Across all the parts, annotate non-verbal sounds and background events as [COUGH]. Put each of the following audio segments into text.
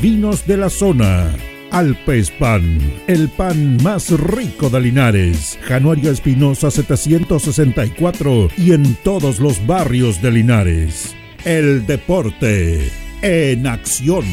vinos de la zona. Alpes Pan, el pan más rico de Linares. Januario Espinosa 764 y en todos los barrios de Linares. El deporte en acción.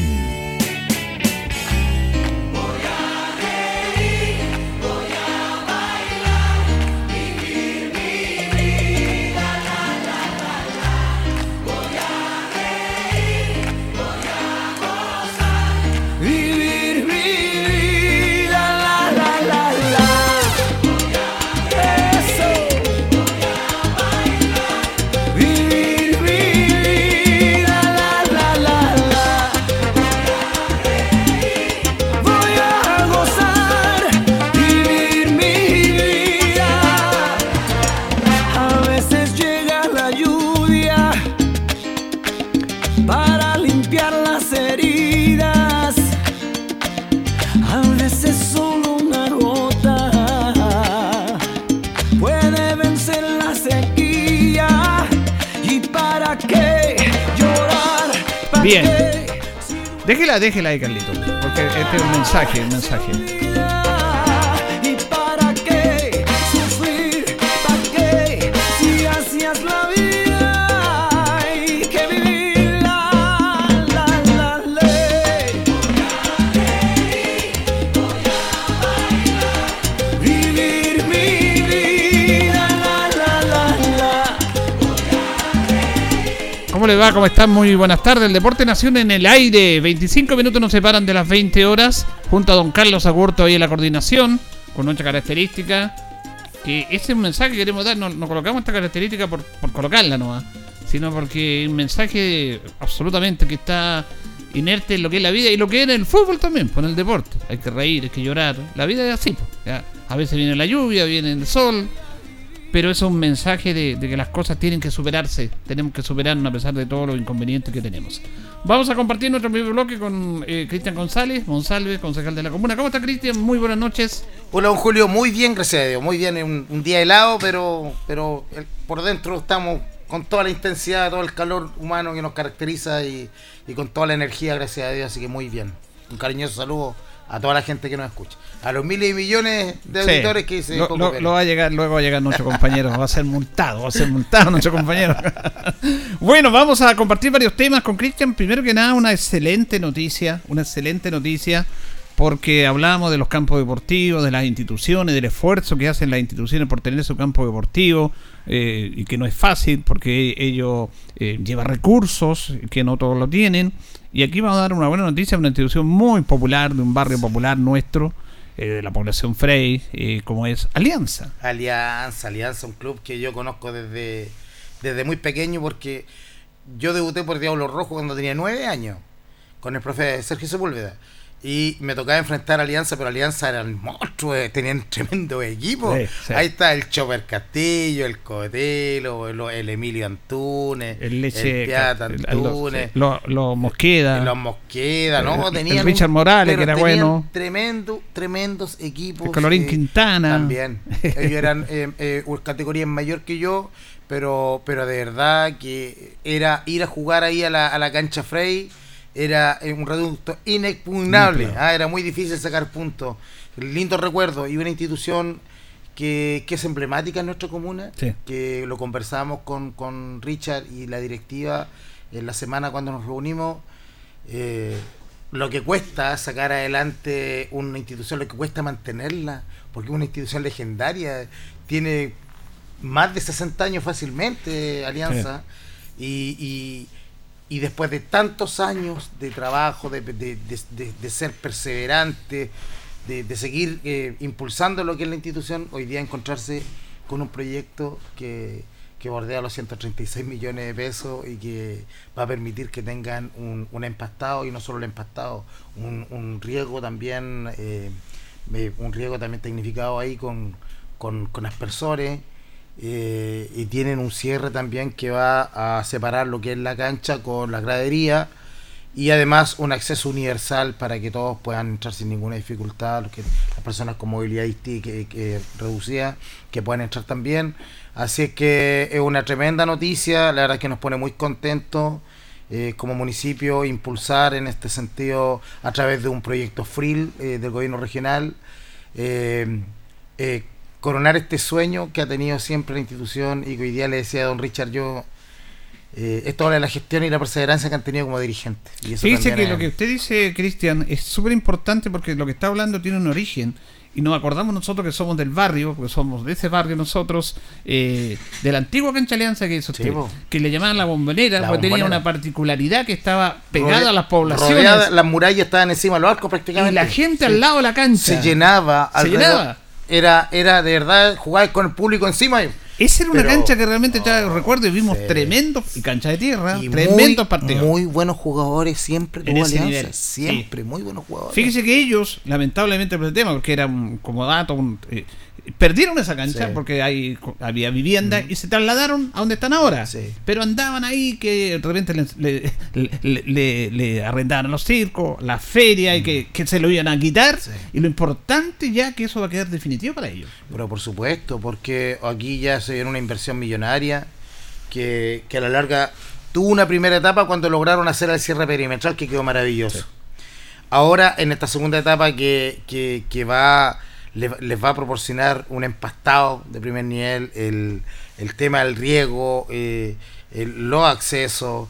Déjela, ahí, Carlito. Porque este es un mensaje, un mensaje. ¿Cómo le va? ¿Cómo están? Muy buenas tardes. El Deporte Nación en el aire. 25 minutos nos separan de las 20 horas. Junto a don Carlos Agurto ahí en la coordinación. Con nuestra característica. Que ese es un mensaje que queremos dar. No, colocamos esta característica por, colocarla nomás. Sino porque un mensaje absolutamente que está inerte en lo que es la vida y lo que es en el fútbol también, con el deporte. Hay que reír, hay que llorar. La vida es así. A veces viene la lluvia, viene el sol pero es un mensaje de, que las cosas tienen que superarse, tenemos que superarnos a pesar de todos los inconvenientes que tenemos. Vamos a compartir nuestro primer bloque con eh, Cristian González, Monsalve, concejal de la comuna. ¿Cómo está Cristian? Muy buenas noches. Hola, don Julio, muy bien, gracias a Dios, muy bien, un, un día helado, pero, pero por dentro estamos con toda la intensidad, todo el calor humano que nos caracteriza y, y con toda la energía, gracias a Dios, así que muy bien. Un cariñoso saludo a toda la gente que nos escucha. A los miles y millones de auditores que dice lo, lo, va a llegar, luego va a llegar nuestro compañero, va a ser multado, va a ser multado nuestro compañero. [LAUGHS] bueno, vamos a compartir varios temas con Cristian. Primero que nada, una excelente noticia, una excelente noticia porque hablábamos de los campos deportivos, de las instituciones, del esfuerzo que hacen las instituciones por tener su campo deportivo, eh, y que no es fácil porque ello eh, lleva recursos que no todos lo tienen. Y aquí vamos a dar una buena noticia, una institución muy popular, de un barrio popular nuestro, eh, de la población Frey, como es Alianza. Alianza, Alianza, un club que yo conozco desde, desde muy pequeño porque yo debuté por Diablo Rojo cuando tenía nueve años, con el profe Sergio Sepúlveda. Y me tocaba enfrentar a Alianza, pero Alianza eran monstruos, eh, tenían tremendo equipo. Ahí está el Chopper Castillo, el Cotelo, el, Emilio Antunes, el, Leche, el Piata Antunes, los Mosqueda. Los Mosqueda, ¿no? Tenían el Richard Morales, que era bueno. Tremendo, tremendos equipos. El Colorín eh, Quintana. También. [LAUGHS] Ellos eran eh, eh, categorías mayor que yo, pero, pero de verdad que era ir a jugar ahí a la, a la cancha Frey era eh, un reducto inexpugnable, ah, era muy difícil sacar puntos. Lindo recuerdo y una institución que, es emblemática en nuestra comuna, que lo conversamos con, con Richard y la directiva en la semana cuando nos reunimos. Eh, lo que cuesta sacar adelante una institución, lo que cuesta mantenerla, porque es una institución legendaria, tiene más de 60 años fácilmente, Alianza, y, y después de tantos años de trabajo, de, ser perseverante, de, seguir eh, impulsando lo que es la institución, hoy día encontrarse con un proyecto que, bordea los 136 millones de pesos y que va a permitir que tengan un, un empastado y no solo el empastado, un, un riego también, eh, un riego también tecnificado ahí con, con, con aspersores eh, y tienen un cierre también que va a separar lo que es la cancha con la gradería y además un acceso universal para que todos puedan entrar sin ninguna dificultad, las personas con movilidad que, que reducida que puedan entrar también. Así es que es una tremenda noticia, la verdad es que nos pone muy contentos eh, como municipio impulsar en este sentido a través de un proyecto FRIL eh, del gobierno regional. Coronar este sueño que ha tenido siempre la institución y que hoy día le decía a don Richard yo eh, esto habla de la gestión y la perseverancia que han tenido como dirigentes. Fíjese que lo que usted dice, Cristian, es súper importante porque lo que está hablando tiene un origen. Y nos acordamos nosotros que somos del barrio, porque somos de ese barrio nosotros, eh, de la antigua cancha alianza que hizo usted, que le llamaban la bombonera, porque tenía una particularidad que estaba pegada a las poblaciones. las murallas estaban encima de los arcos prácticamente. Y la gente al lado de la cancha. Se llenaba. Se llenaba era, era de verdad jugar con el público encima. Esa era una cancha que realmente ya recuerdo y vimos tremendos y cancha de tierra, tremendos partidos. Muy buenos jugadores siempre ese nivel. siempre muy buenos jugadores. Fíjese que ellos, lamentablemente por el tema, porque era un, como dato, un, eh, perdieron esa cancha porque hay, había vivienda y se trasladaron a donde están ahora. Pero andaban ahí que de repente le, le, le, arrendaban los circos, la feria y que, que, se lo iban a quitar. Y lo importante ya que eso va a quedar definitivo para ellos. Pero por supuesto, porque aquí ya se viene una inversión millonaria que, que a la larga tuvo una primera etapa cuando lograron hacer el cierre perimetral que quedó maravilloso. Ahora en esta segunda etapa que, que, que va les, va a proporcionar un empastado de primer nivel, el, el tema del riego, eh, los accesos,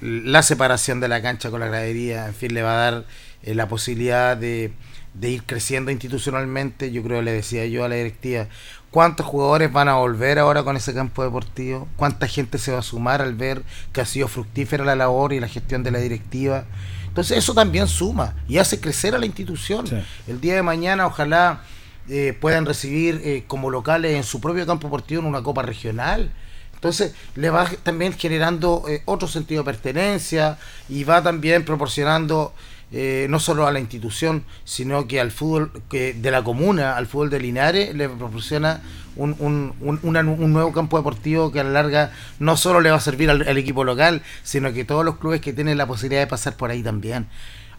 la separación de la cancha con la gradería, en fin, le va a dar eh, la posibilidad de, de, ir creciendo institucionalmente. Yo creo, le decía yo a la directiva, ¿cuántos jugadores van a volver ahora con ese campo deportivo? ¿Cuánta gente se va a sumar al ver que ha sido fructífera la labor y la gestión de la directiva? Entonces eso también suma y hace crecer a la institución. El día de mañana ojalá eh, puedan recibir eh, como locales en su propio campo deportivo en una copa regional. Entonces le va también generando eh, otro sentido de pertenencia y va también proporcionando no solo a la institución, sino que al fútbol que de la comuna, al fútbol de Linares, le proporciona un, un, un, nuevo campo deportivo que a la larga no solo le va a servir al, equipo local, sino que todos los clubes que tienen la posibilidad de pasar por ahí también.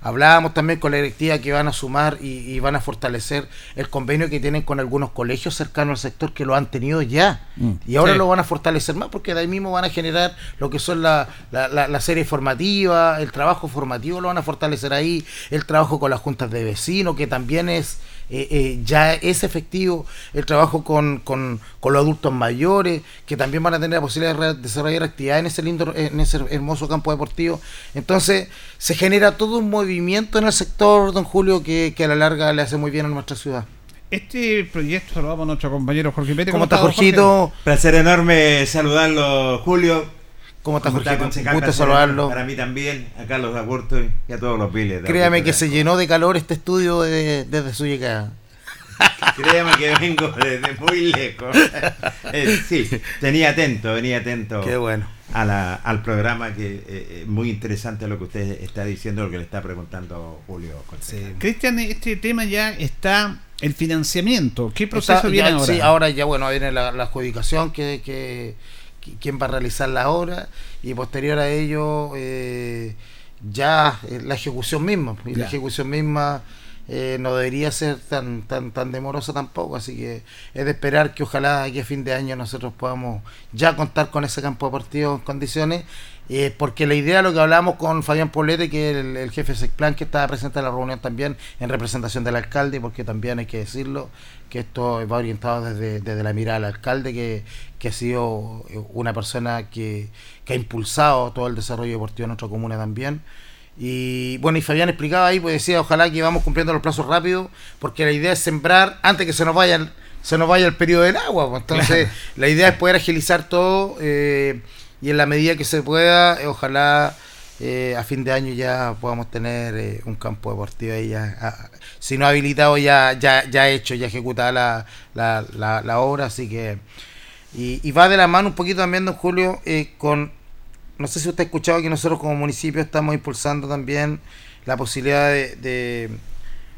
Hablábamos también con la directiva que van a sumar y, van a fortalecer el convenio que tienen con algunos colegios cercanos al sector que lo han tenido ya. Mm. y ahora lo van a fortalecer más porque de ahí mismo van a generar lo que son la, la, serie formativa, el trabajo formativo lo van a fortalecer ahí, el trabajo con las juntas de vecinos, que también es eh, eh, ya es efectivo el trabajo con, con, con, los adultos mayores, que también van a tener la posibilidad de desarrollar actividad en ese lindo, en ese hermoso campo deportivo. Entonces, se genera todo un movimiento en el sector, don Julio, que, que a la larga le hace muy bien a nuestra ciudad. Este proyecto saludamos a nuestro compañero Jorge Pérez. ¿Cómo, está, Jorgito? Placer enorme saludarlo, Julio. ¿Cómo estás, Jorge? Gusto saludarlo. Para mí también, a Carlos Agurto y a todos los piles. Créame que se llenó de calor este estudio desde su llegada. [LAUGHS] Créame que vengo desde muy lejos. [LAUGHS] Eh, sí, tenía atento, venía atento. Qué bueno. A la, al programa que es eh, eh, muy interesante lo que usted está diciendo, lo que le está preguntando Julio. Cristian, este tema ya está el financiamiento. ¿Qué proceso viene ahora? Sí, ahora ya bueno, viene la, adjudicación que, que quién va a realizar la obra y posterior a ello eh, ya eh, la ejecución misma y la ejecución misma eh, no debería ser tan tan tan demorosa tampoco así que es de esperar que ojalá aquí a fin de año nosotros podamos ya contar con ese campo de partido en condiciones eh, porque la idea, lo que hablábamos con Fabián Polete, que es el, jefe de plan que estaba presente en la reunión también, en representación del alcalde, porque también hay que decirlo, que esto va orientado desde, la mirada del alcalde, que, ha sido eh, una persona que, ha impulsado todo el desarrollo deportivo en nuestra comuna también. Y bueno, y Fabián explicaba ahí, pues decía, ojalá que vamos cumpliendo los plazos rápido, porque la idea es sembrar antes que se nos vaya, se nos vaya el periodo del agua. Pues. entonces, la idea es poder agilizar todo. Eh, y en la medida que se pueda, eh, ojalá eh, a fin de año ya podamos tener eh, un campo deportivo ahí ya, ah, si no habilitado ya, ya, ya hecho, ya ejecutada la, la, la, obra, así que y, va de la mano un poquito también, don Julio, con, no sé si usted ha escuchado que nosotros como municipio estamos impulsando también la posibilidad de,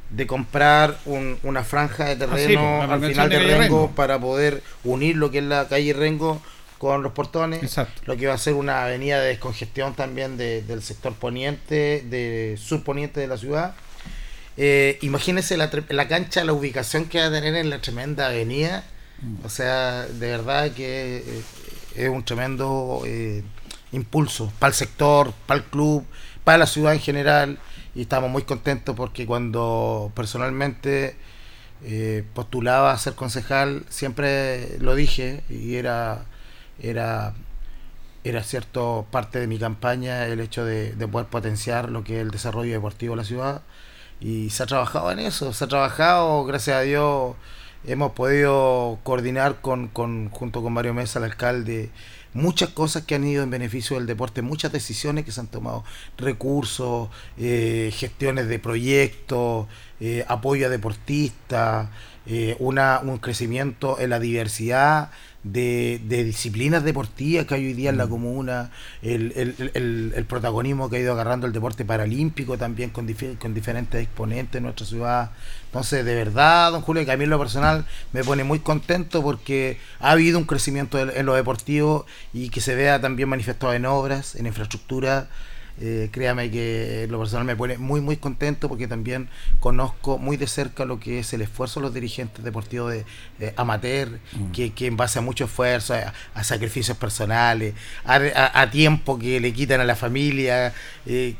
de, comprar una franja de ah, terreno al final de Rengo, para poder unir lo que es la calle Rengo con los portones, lo que va a ser una avenida de descongestión también del sector poniente, de sur poniente de la ciudad. Eh, imagínense la, la, cancha, la ubicación que va a tener en la tremenda avenida. O sea, de verdad que eh, es un tremendo eh, impulso para el sector, para el club, para la ciudad en general. Y estamos muy contentos porque cuando personalmente postulaba a ser concejal, siempre lo dije y era era, era cierto parte de mi campaña el hecho de, poder potenciar lo que es el desarrollo deportivo de la ciudad. Y se ha trabajado en eso, se ha trabajado, gracias a Dios hemos podido coordinar con, con junto con Mario Mesa, el alcalde, muchas cosas que han ido en beneficio del deporte, muchas decisiones que se han tomado, recursos, eh, gestiones de proyectos, eh, apoyo a deportistas, eh, una, un crecimiento en la diversidad de, de, disciplinas deportivas que hay hoy día en la mm. comuna, el, el, el, protagonismo que ha ido agarrando el deporte paralímpico también con, con diferentes exponentes en nuestra ciudad. Entonces, de verdad, don Julio, que a mí en lo personal me pone muy contento porque ha habido un crecimiento en lo deportivo y que se vea también manifestado en obras, en infraestructura. Eh, créame que lo personal me pone muy muy contento porque también conozco muy de cerca lo que es el esfuerzo de los dirigentes deportivos de, amateur, mm. que, que, en base a mucho esfuerzo, a, sacrificios personales, a, tiempo que le quitan a la familia, eh,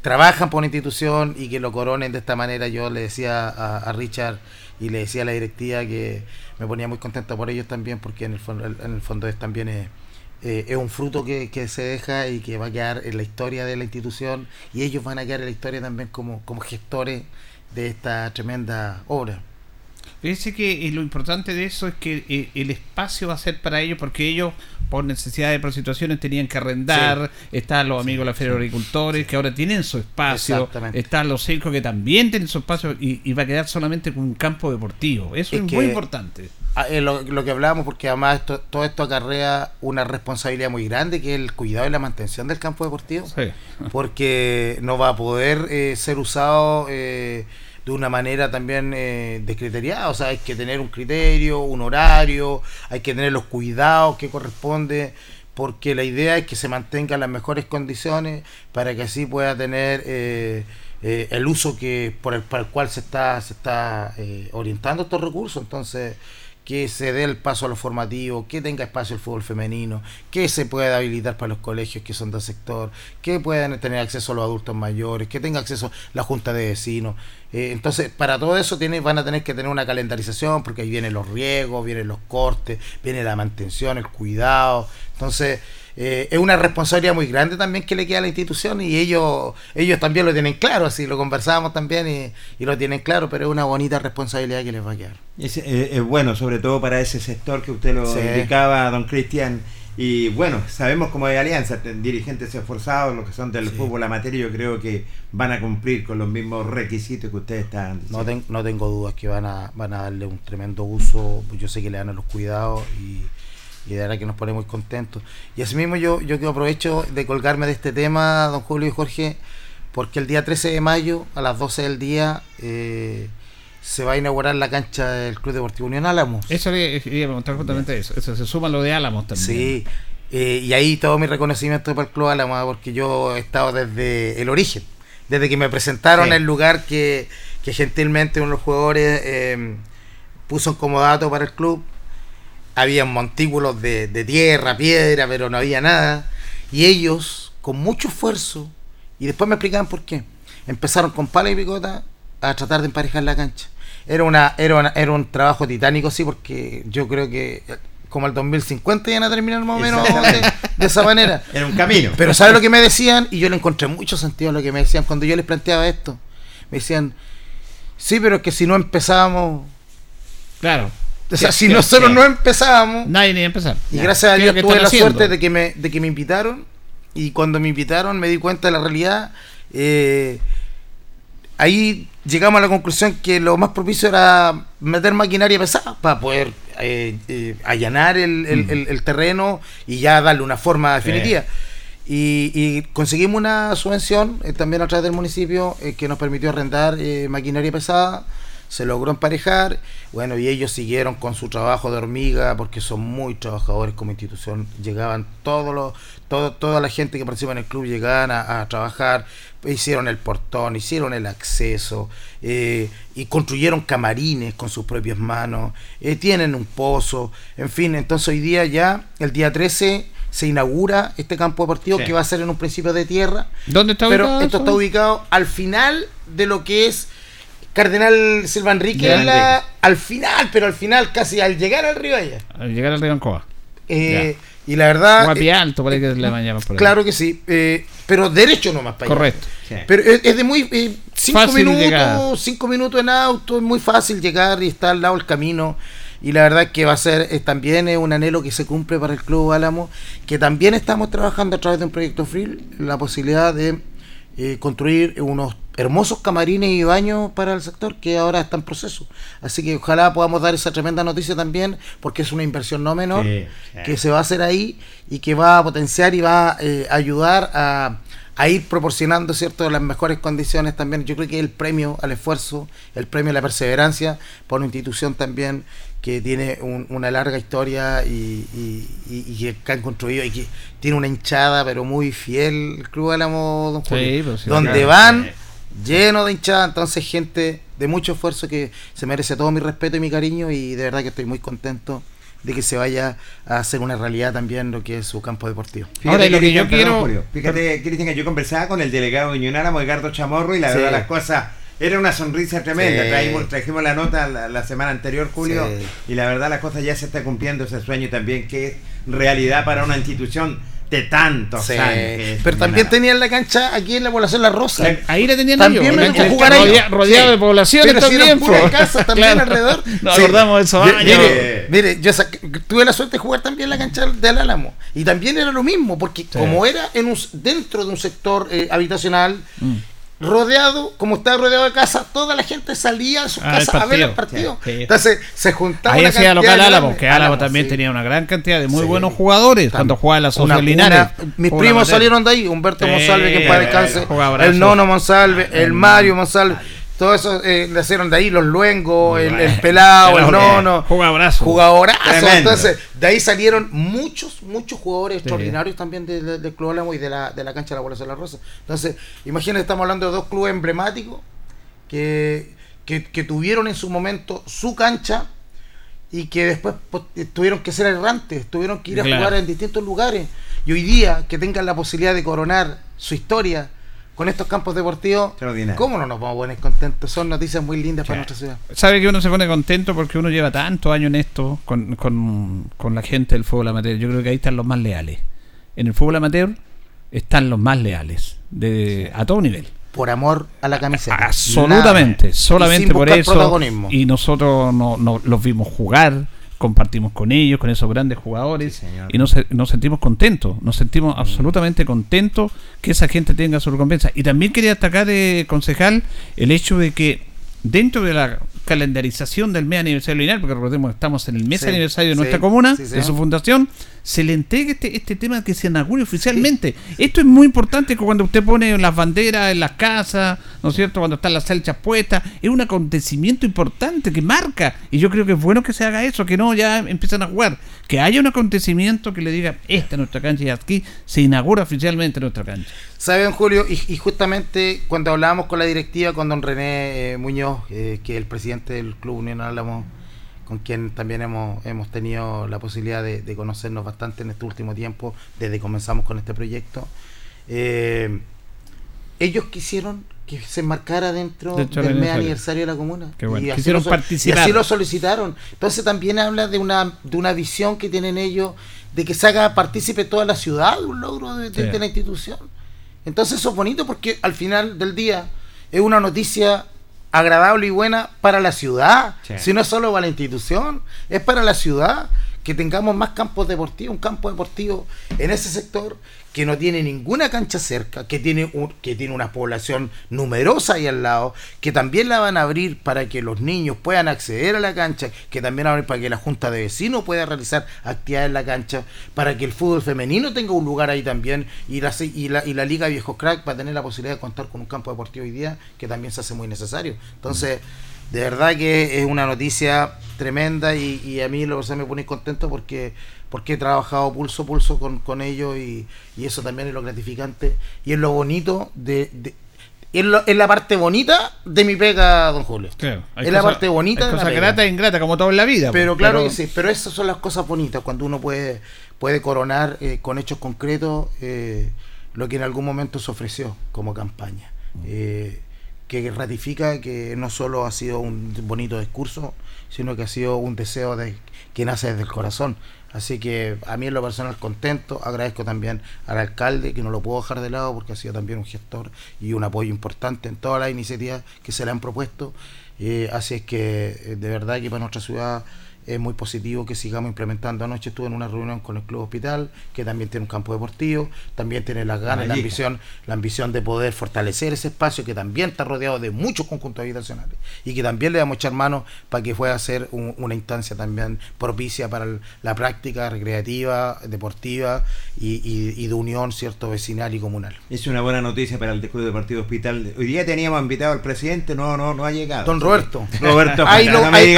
trabajan por una institución y que lo coronen de esta manera. Yo le decía a, Richard y le decía a la directiva que me ponía muy contento por ellos también porque en el fondo, en el fondo es también... Eh, eh, es un fruto que, se deja y que va a quedar en la historia de la institución y ellos van a quedar en la historia también como, como gestores de esta tremenda obra. Fíjense que lo importante de eso es que eh, el espacio va a ser para ellos porque ellos por necesidad de situaciones tenían que arrendar, están los amigos de la Feria de Agricultores que ahora tienen su espacio, están los circos que también tienen su espacio y, va a quedar solamente con un campo deportivo. Eso es, muy importante. Eh, lo, que hablábamos, porque además todo esto acarrea una responsabilidad muy grande, que es el cuidado y la mantención del campo deportivo, porque no va a poder eh, ser usado eh, de una manera también descriteriada, o sea, hay que tener un criterio, un horario, hay que tener los cuidados que corresponde, porque la idea es que se mantengan las mejores condiciones para que así pueda tener eh, el uso que por el, para el cual se está, se está eh, orientando estos recursos. Entonces, que se dé el paso a lo formativo, que tenga espacio el fútbol femenino, que se pueda habilitar para los colegios que son del sector, que puedan tener acceso a los adultos mayores, que tenga acceso la junta de vecinos. Eh, entonces, para todo eso tiene, van a tener que tener una calendarización, porque ahí vienen los riegos, vienen los cortes, viene la mantención, el cuidado. Entonces, eh, es una responsabilidad muy grande también que le queda a la institución y ellos ellos también lo tienen claro, así lo conversábamos también y, y lo tienen claro, pero es una bonita responsabilidad que les va a quedar. Es, eh, bueno, sobre todo para ese sector que usted lo Sí. indicaba, don Cristian. Y bueno, sabemos como hay alianza, dirigentes esforzados, los que son del Sí. fútbol amateur, yo creo que van a cumplir con los mismos requisitos que ustedes están diciendo. No, ten- no tengo dudas que van a, van a darle un tremendo uso, yo sé que le dan a los cuidados y, y de verdad que nos pone muy contentos. Y asimismo yo, yo que aprovecho de colgarme de este tema, don Julio y Jorge, porque el día 13 de mayo a las 12 del día eh, se va a inaugurar la cancha del Club Deportivo Unión Álamos. Eso le quería preguntar justamente eso. Eso se suma lo de Álamos también. Sí, eh, y ahí todo mi reconocimiento para el Club Álamo, ah, porque yo he estado desde el origen, desde que me presentaron Sí. el lugar que, que gentilmente uno de los jugadores eh, puso como dato para el club. Había montículos de, de tierra, piedra, pero no había nada. Y ellos, con mucho esfuerzo, y después me explicaban por qué, empezaron con pala y picota a tratar de emparejar la cancha. Era, una, era, una- era un trabajo titánico, sí, porque yo creo que eh, como el 2050 iban a terminar más o menos de, esa manera. [LAUGHS] Era un camino. Pero ¿sabes lo que me decían? Y yo le encontré mucho sentido a lo que me decían cuando yo les planteaba esto. Me decían, sí, pero es que si no empezábamos, Claro. O sea, si nosotros no empezamos, Nadie ni iba a empezar. y Ya. gracias a ¿Qué es Dios tuve la haciendo? suerte de que, me, de que me invitaron, y cuando me invitaron me di cuenta de la realidad. eh, ahí llegamos a la conclusión que lo más propicio era meter maquinaria pesada para poder eh, eh, allanar el, el- Mm. el- el terreno y ya darle una forma definitiva. Y, y conseguimos una subvención eh, también a través del municipio que nos permitió arrendar maquinaria pesada. Se logró emparejar. Bueno, y ellos siguieron con su trabajo de hormiga porque son muy trabajadores como institución. Llegaban todos los, todo, toda la gente que participa en el club llegaban a, a trabajar. Hicieron el portón, hicieron el acceso eh, y construyeron camarines con sus propias manos. eh, tienen un pozo. En fin, entonces hoy día ya, el día 13 se inaugura este campo deportivo Sí. que va a ser en un principio de tierra, ¿Dónde está pero ubicado esto eso? está ubicado al final de lo que es Cardenal Silva Enrique, en la- al final, pero al final, casi al llegar al río allá. Al llegar al río Ancoa. Eh, y la verdad, Guapi eh, Alto, por ahí que le llaman por ahí. claro que sí, eh, pero derecho nomás para allá. Correcto. Pero es, es de muy eh, cinco Fácil minutos, llegar. cinco minutos en auto, es muy fácil llegar y está al lado del camino. Y la verdad que va a ser eh, también es un anhelo que se cumple para el Club Álamo, que también estamos trabajando a través de un proyecto free, la posibilidad de eh, construir unos hermosos camarines y baños para el sector que ahora está en proceso. Así que ojalá podamos dar esa tremenda noticia también, porque es una inversión no menor Sí, sí. que se va a hacer ahí y que va a potenciar y va eh, a ayudar a, a ir proporcionando cierto las mejores condiciones también. Yo creo que el premio al esfuerzo, el premio a la perseverancia por una institución también que tiene un- una larga historia y, y- y- y que han construido y que tiene una hinchada pero muy fiel el Club Álamo Don Sí, Julio, pues sí, donde claro. van. Lleno de hinchada, entonces gente de mucho esfuerzo que se merece todo mi respeto y mi cariño y de verdad que estoy muy contento de que se vaya a hacer una realidad también lo que es su campo deportivo. Ahora, y lo que yo quiero- Julio, Fíjate, Cristian, que yo conversaba con el delegado de Unión Álamo, Edgardo Chamorro, y la Sí. verdad las cosas... Era una sonrisa tremenda. Sí. Traímos- trajimos la nota la, la semana anterior, Julio, Sí. y la verdad las cosas ya se está cumpliendo ese sueño también, que es realidad para una institución de tantos Sí. años. Pero también tenían la cancha aquí en la población La Rosa. Eh, Ahí la tenían También ellos. me la tocó cancha jugar ahí. rodea- rodeado Sí. de poblaciones Pero si eran también. puras casas también alrededor. Nos Sí. acordamos de esos años. Mire, mire, yo saqué- tuve la suerte de jugar también en la cancha del Álamo. Y también era lo mismo, porque como era en un, dentro de un sector eh, habitacional, Mm. Rodeado, como estaba rodeado de casas, toda la gente salía a sus Ah, casas a ver el partido. partido. Sí, sí. Entonces se juntaba. Ahí hacía local. Álamo, que Álamo Álamo, también sí. tenía una gran cantidad de muy buenos jugadores cuando jugaba en la Social Linares. mis primos salieron de ahí, Humberto Monsalve, que paz bueno, descanse, el Nono Monsalve, el Mario Monsalve. Todo eso eh, nacieron de ahí los luengos, el, pelado, el nono. Jugadorazo. Jugadorazo. Tremendo. Entonces, de ahí salieron muchos, muchos jugadores Sí. extraordinarios también de- de- del Club Álamo y de la, de la cancha de la Bola de la Rosa. Entonces, imagínate, estamos hablando de dos clubes emblemáticos que, que, que tuvieron en su momento su cancha y que después pues, tuvieron que ser errantes, tuvieron que ir a Claro. jugar en distintos lugares. Y hoy día, que tengan la posibilidad de coronar su historia con estos campos deportivos. ¿cómo no nos vamos a poner contentos? Son noticias muy lindas para nuestra ciudad. Sabe que uno se pone contento porque uno lleva tantos años en esto con, con, con la gente del fútbol amateur. Yo creo que ahí están los más leales. En el fútbol amateur están los más leales, de a todo nivel. Por amor a la camiseta. Absolutamente, Nada. Y solamente sin por eso. protagonismo. Y nosotros no, no- los vimos jugar, compartimos con ellos, con esos grandes jugadores, Sí, y nos, nos sentimos contentos, nos sentimos absolutamente contentos que esa gente tenga su recompensa. Y también quería destacar, eh, concejal, el hecho de que dentro de la calendarización del mes aniversario lineal, porque recordemos que estamos en el mes Sí, aniversario de sí, nuestra comuna, sí, de su fundación, se le entregue este, este tema que se inaugure oficialmente. Esto es muy importante cuando usted pone las banderas en las casas, ¿no es cierto? Cuando están las salchas puestas, es un acontecimiento importante que marca. Y yo creo que es bueno que se haga eso, que no ya empiezan a jugar. Que haya un acontecimiento que le diga, esta es nuestra cancha y aquí se inaugura oficialmente nuestra cancha. ¿Saben, Julio? Y, y justamente cuando hablábamos con la directiva, con don René eh, Muñoz, eh, que es el presidente del Club Unión Álamo, con quien también hemos, hemos tenido la posibilidad de, de conocernos bastante en este último tiempo, desde que comenzamos con este proyecto, eh, ellos quisieron que se marcara dentro del mes aniversario. de la comuna. Bueno. Y así Quisieron lo participar. Y así lo solicitaron. Entonces también habla de una, de una visión que tienen ellos de que se haga partícipe toda la ciudad un logro de, de- Sí. de la institución. Entonces eso es bonito porque al final del día es una noticia agradable y buena para la ciudad, Sí. si no es solo para la institución, es para la ciudad que tengamos más campos deportivos, un campo deportivo en ese sector que no tiene ninguna cancha cerca, que tiene un- que tiene una población numerosa ahí al lado, que también la van a abrir para que los niños puedan acceder a la cancha, que también abrir para que la junta de vecinos pueda realizar actividades en la cancha, para que el fútbol femenino tenga un lugar ahí también y la y la, y la liga viejos crack va a tener la posibilidad de contar con un campo deportivo hoy día que también se hace muy necesario. Entonces, de verdad que es una noticia tremenda y, y a mí lo personal me pone contento porque porque he trabajado pulso a pulso con, con ellos y, y eso también es lo gratificante y es lo bonito de, de- es, lo- es la parte bonita de mi pega, don Julio. es la parte bonita Hay de la cosas pega. gratas e ingratas, como todo en la vida. Pero pues, claro que sí, pero esas son las cosas bonitas, cuando uno puede, puede coronar eh, con hechos concretos eh, lo que en algún momento se ofreció como campaña. Eh, que ratifica que no solo ha sido un bonito discurso, sino que ha sido un deseo de, que nace desde el corazón. Así que a mí en lo personal contento, agradezco también al alcalde, que no lo puedo dejar de lado porque ha sido también un gestor y un apoyo importante en todas las iniciativas que se le han propuesto. Eh, así es que eh, de verdad que para nuestra ciudad es muy positivo que sigamos implementando. Anoche estuve en una reunión con el Club Hospital, que también tiene un campo deportivo, también tiene las ganas la ambición, la ambición de poder fortalecer ese espacio que también está rodeado de muchos conjuntos habitacionales y que también le vamos a echar mano para que pueda ser un- una instancia también propicia para el- la práctica recreativa, deportiva y, y- y de unión, cierto, vecinal y comunal. Es una buena noticia para el Club Deportivo Hospital. Hoy día teníamos invitado al presidente, no, no, no ha llegado. Don Roberto. Roberto, Ahí lo- no ahí-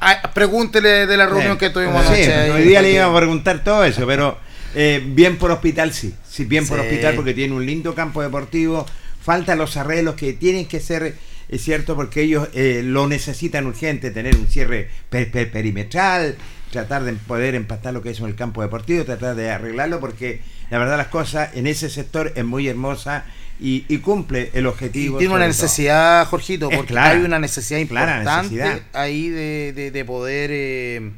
ah, pregúntele de la reunión Sí, que tuvimos sí, anoche. Hoy día le íbamos a preguntar todo eso, pero eh, bien por hospital sí. Sí, bien por hospital porque tiene un lindo campo deportivo. Faltan los arreglos que tienen que ser, es cierto, porque ellos eh, lo necesitan urgente, tener un cierre per- per- perimetral, tratar de poder empatar lo que es en el campo deportivo, tratar de arreglarlo, porque la verdad las cosas en ese sector es muy hermosa y, y cumple el Y objetivo. tiene una todo. necesidad, Jorgito, porque clara, hay una necesidad importante necesidad. ahí de, de- de poder eh,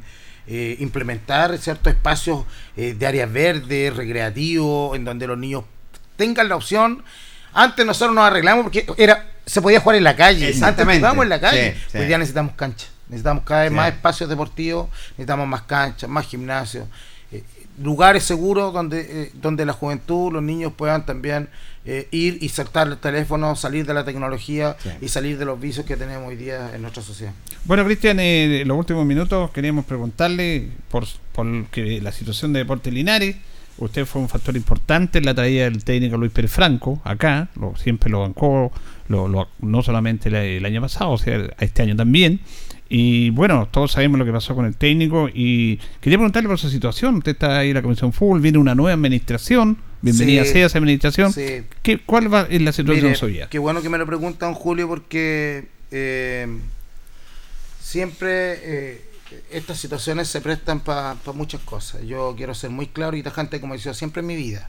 eh, implementar ciertos espacios eh, de áreas verdes, recreativos, en donde los niños tengan la opción. Antes nosotros nos arreglamos porque era se podía jugar en la calle. Antes Exactamente. jugábamos en la calle. Sí, sí. Hoy día necesitamos cancha. Necesitamos cada vez Sí. más espacios deportivos, necesitamos más canchas, más gimnasios, lugares seguros donde, eh, donde la juventud, los niños puedan también eh, ir y saltar el teléfono, salir de la tecnología Sí. y salir de los vicios que tenemos hoy día en nuestra sociedad. Bueno, Cristian, eh, en los últimos minutos queríamos preguntarle por, por que la situación de Deportes Linares. Usted fue un factor importante en la traída del técnico Luis Pérez Franco, acá, lo, siempre lo bancó, lo, lo- no solamente el, el año pasado, o sea, este año también. Y bueno, todos sabemos lo que pasó con el técnico y quería preguntarle por su situación. Usted está ahí en la Comisión Fútbol, viene una nueva administración, bienvenida Sí. sea esa administración. Sí. ¿Qué, ¿Cuál va, es la situación Mire, suya? Qué bueno que me lo preguntan, Julio, porque eh, siempre eh, estas situaciones se prestan para muchas cosas. Yo quiero ser muy claro y tajante, como he sido siempre en mi vida.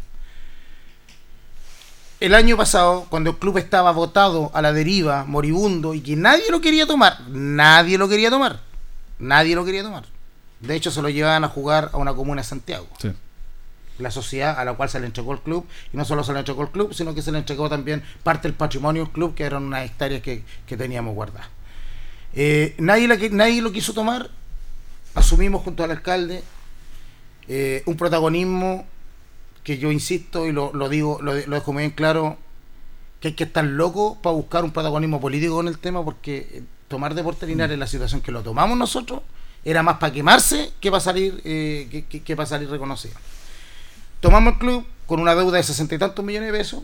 El año pasado, cuando el club estaba votado a la deriva, moribundo, y que nadie lo quería tomar, nadie lo quería tomar, nadie lo quería tomar. De hecho, se lo llevaban a jugar a una comuna de Santiago Sí. la sociedad a la cual se le entregó el club y no solo se le entregó el club sino que se le entregó también parte del patrimonio del club que eran unas hectáreas que, que teníamos guardadas Eh, nadie, la nadie lo quiso tomar asumimos junto al alcalde eh, un protagonismo que yo insisto y lo, lo digo lo, lo dejo muy bien claro que hay que estar loco para buscar un protagonismo político en el tema porque eh, tomar Deportes Linares en la situación que lo tomamos nosotros era más para quemarse que para salir eh, que, que- que para salir reconocido tomamos el club con una deuda de sesenta y tantos millones de pesos.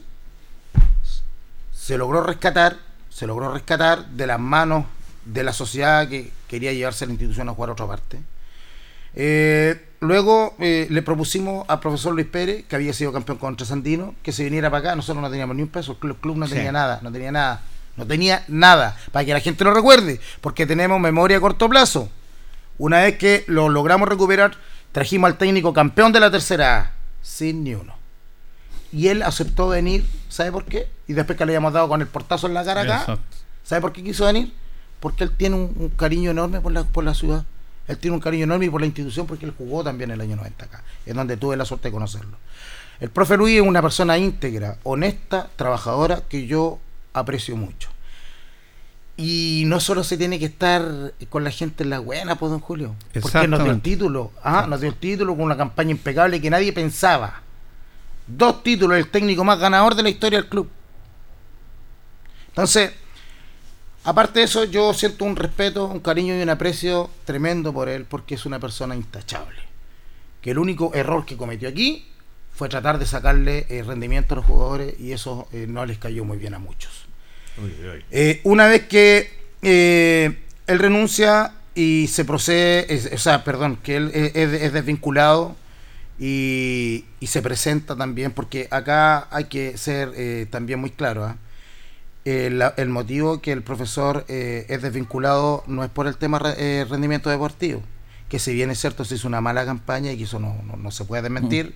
Se logró rescatar, se logró rescatar de las manos de la sociedad que quería llevarse la institución a jugar a otra parte. Eh, luego eh, le propusimos al profesor Luis Pérez, que había sido campeón contra Sandino, que se viniera para acá. Nosotros no teníamos ni un peso, el club, el club no Sí. tenía nada, no tenía nada, no tenía nada, para que la gente lo recuerde, porque tenemos memoria a corto plazo. Una vez que lo logramos recuperar, trajimos al técnico campeón de la tercera A, sin ni uno. Y él aceptó venir, ¿sabe por qué? Y después que le habíamos dado con el portazo en la cara acá, Exacto. ¿sabe por qué quiso venir? Porque él tiene un, un cariño enorme por la, por la ciudad. Él tiene un cariño enorme por la institución porque él jugó también el año 90 acá, en donde tuve la suerte de conocerlo. El profe Luis es una persona íntegra, honesta, trabajadora, que yo aprecio mucho. Y no solo se tiene que estar con la gente en la buena, pues, don Julio. Porque nos dio el título. Ah, nos dio el título con una campaña impecable que nadie pensaba. Dos títulos, el técnico más ganador de la historia del club. Entonces, aparte de eso, yo siento un respeto, un cariño y un aprecio tremendo por él, porque es una persona intachable. Que el único error que cometió aquí fue tratar de sacarle eh, rendimiento a los jugadores y eso eh, no les cayó muy bien a muchos. Eh, una vez que él renuncia y se procede, es- o sea, perdón, que él es, es- es desvinculado y, y se presenta también, porque acá hay que ser también muy claro. ¿ah? Eh, el motivo que el profesor eh, es desvinculado no es por el tema eh, rendimiento deportivo, que si bien es cierto se hizo una mala campaña y que eso no, no- no se puede desmentir,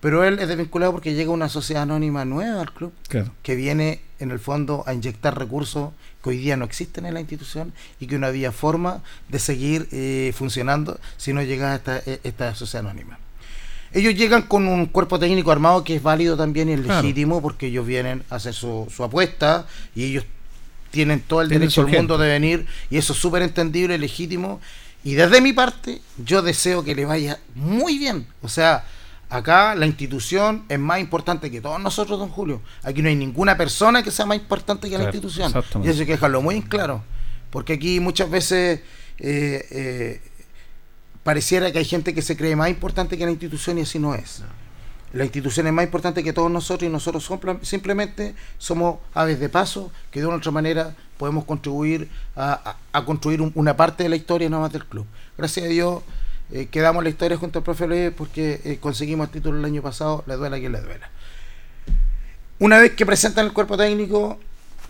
pero él es desvinculado porque llega una sociedad anónima nueva al club Claro. que viene en el fondo a inyectar recursos que hoy día no existen en la institución y que no había forma de seguir eh, funcionando si no llegaba esta, esta sociedad anónima. Ellos llegan con un cuerpo técnico armado que es válido también y es Claro. legítimo porque ellos vienen a hacer su, su apuesta y ellos tienen todo el Tienen derecho del mundo de venir y eso es súper entendible, legítimo y desde mi parte yo deseo que le vaya muy bien. O sea, acá la institución es más importante que todos nosotros, don Julio. Aquí no hay ninguna persona que sea más importante que la institución. Y eso hay que dejarlo muy en claro. Porque aquí muchas veces eh, eh, pareciera que hay gente que se cree más importante que la institución y así no es. La institución es más importante que todos nosotros y nosotros simplemente somos aves de paso que de una u otra manera podemos contribuir a, a- a construir un- una parte de la historia nada más del club. Gracias a Dios eh, quedamos la historia junto al profe Luis porque eh, conseguimos el título el año pasado, le duela a quien le duela. Una vez que presentan el cuerpo técnico,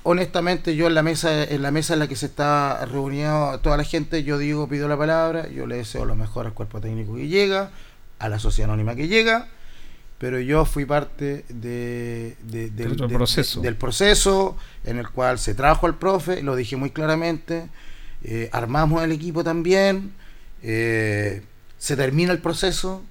honestamente yo en la mesa en la mesa en la que se está reuniendo toda la gente, yo digo, pido la palabra, yo le deseo lo mejor al cuerpo técnico que llega, a la sociedad anónima que llega, pero yo fui parte de, proceso. del proceso en el cual se trajo al profe, lo dije muy claramente, eh, armamos el equipo también, eh, se termina el proceso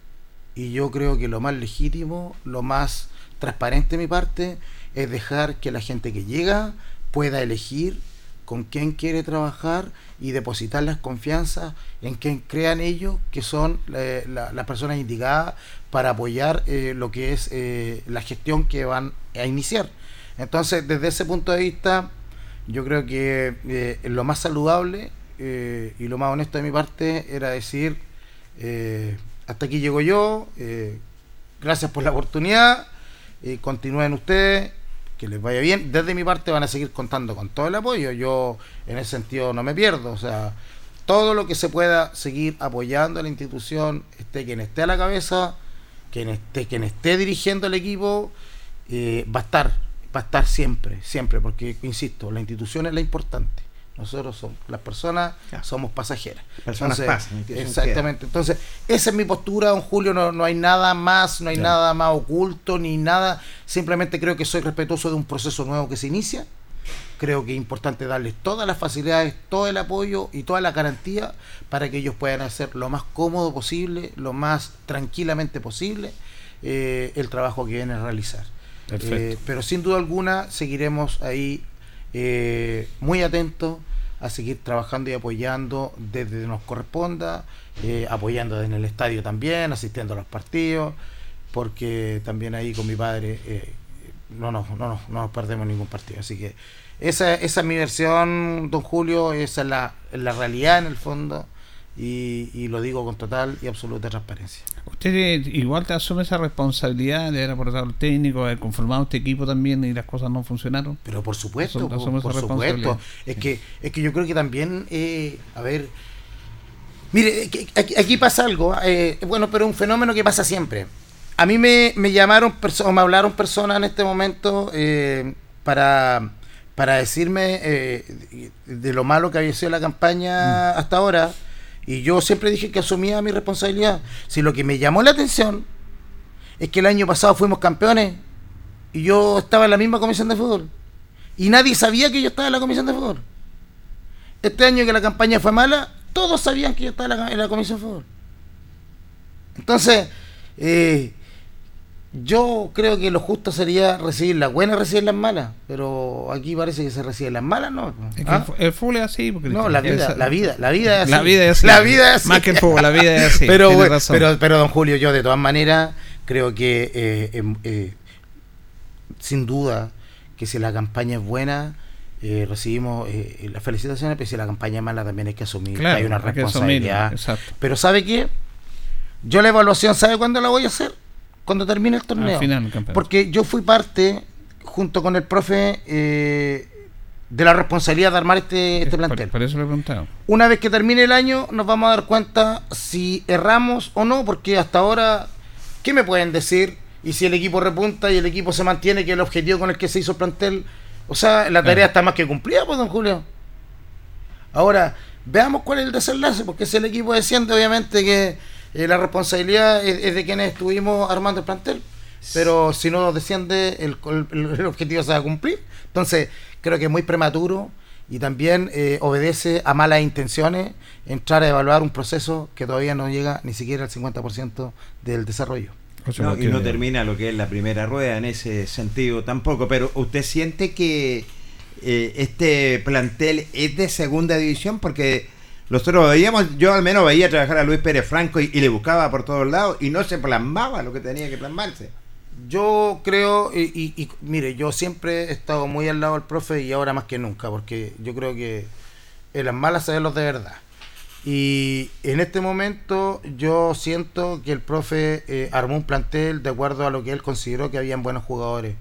y yo creo que lo más legítimo, lo más transparente de mi parte es dejar que la gente que llega pueda elegir con quién quiere trabajar y depositar las confianzas en quien crean ellos que son eh, la- las personas indicadas para apoyar eh, lo que es eh, la gestión que van a iniciar. Entonces, desde ese punto de vista, yo creo que lo más saludable y lo más honesto de mi parte era decir, hasta aquí llego yo, gracias por la oportunidad. Continúen ustedes, que les vaya bien. Desde mi parte van a seguir contando con todo el apoyo. Yo en ese sentido no me pierdo. O sea, todo lo que se pueda seguir apoyando a la institución, esté quien esté a la cabeza, quien esté, quien esté dirigiendo el equipo, eh, va a estar, va a estar siempre, siempre, porque insisto, la institución es la importante. Nosotros somos, las personas somos pasajeras. Personas Entonces, pasan, Exactamente. Entonces, esa es mi postura, don Julio. No, no hay nada más, no hay nada más oculto, ni nada. Simplemente creo que soy respetuoso de un proceso nuevo que se inicia. Creo que es importante darles todas las facilidades, todo el apoyo y toda la garantía para que ellos puedan hacer lo más cómodo posible, lo más tranquilamente posible eh, el trabajo que vienen a realizar. Perfecto. Eh, pero sin duda alguna seguiremos ahí eh, muy atentos a seguir trabajando y apoyando desde donde nos corresponda, eh, apoyando en el estadio también, asistiendo a los partidos, porque también ahí con mi padre eh, no, nos, no, nos, no nos perdemos ningún partido. Así que esa, esa es mi versión, don Julio, esa es la, la realidad en el fondo. Y, y lo digo con total y absoluta transparencia. Usted eh, igual te asume esa responsabilidad de haber aportado al técnico, haber conformado este equipo también y las cosas no funcionaron. Pero por supuesto, por, por responsabilidad. supuesto. Es que, es que yo creo que también, eh, a ver, mire, eh, aquí, aquí pasa algo, eh, bueno, pero es un fenómeno que pasa siempre. A mí me, me llamaron, o me hablaron personas en este momento eh, para, para decirme eh, de, de lo malo que había sido la campaña hasta ahora. Y yo siempre dije que asumía mi responsabilidad. Si lo que me llamó la atención es que el año pasado fuimos campeones y yo estaba en la misma comisión de fútbol. Y nadie sabía que yo estaba en la comisión de fútbol. Este año que la campaña fue mala, todos sabían que yo estaba en la, comisión de fútbol. Entonces, eh, yo creo que lo justo sería recibir las buenas, recibir las malas. Pero aquí parece que se reciben las malas, ¿no? Es que ¿Ah? el fútbol es así. Porque No, la vida, esa- la vida, la vida es así. La vida es así. La vida es así. Más que el fútbol, la vida es así. [LAUGHS] pero, bueno, pero, pero, don Julio, yo de todas maneras creo que, eh, em, eh, sin duda, que si la campaña es buena, eh, recibimos eh, las felicitaciones, pero si la campaña es mala también hay que asumir que Claro, hay una responsabilidad. exacto. Pero ¿sabe qué? Yo la evaluación, ¿sabe cuándo la voy a hacer? Cuando termine el torneo. Al final. Porque yo fui parte, junto con el profe, eh, de la responsabilidad de armar este, este por, plantel. por eso le he preguntado. Una vez que termine el año, nos vamos a dar cuenta si erramos o no, porque hasta ahora, ¿qué me pueden decir? Y si el equipo repunta y el equipo se mantiene, que el objetivo con el que se hizo el plantel, o sea, la tarea está más que cumplida, pues, don Julio. Ahora, veamos cuál es el desenlace, porque si el equipo desciende, obviamente que eh, la responsabilidad es, es de quienes estuvimos armando el plantel. Pero si no desciende, el, el- el objetivo se va a cumplir. Entonces, creo que es muy prematuro y también eh, obedece a malas intenciones entrar a evaluar un proceso que todavía no llega ni siquiera al 50% del desarrollo. No, y no termina lo que es la primera rueda en ese sentido tampoco, pero ¿usted siente que eh, este plantel es de segunda división? Porque nosotros veíamos, yo al menos veía trabajar a Luis Pérez Franco y, le buscaba por todos lados y no se plasmaba lo que tenía que plasmarse. Yo creo, y, y- y, mire, yo siempre he estado muy al lado del profe y ahora más que nunca, porque yo creo que en las malas se ven los de verdad. Y en este momento yo siento que el profe eh, armó un plantel de acuerdo a lo que él consideró que habían buenos jugadores.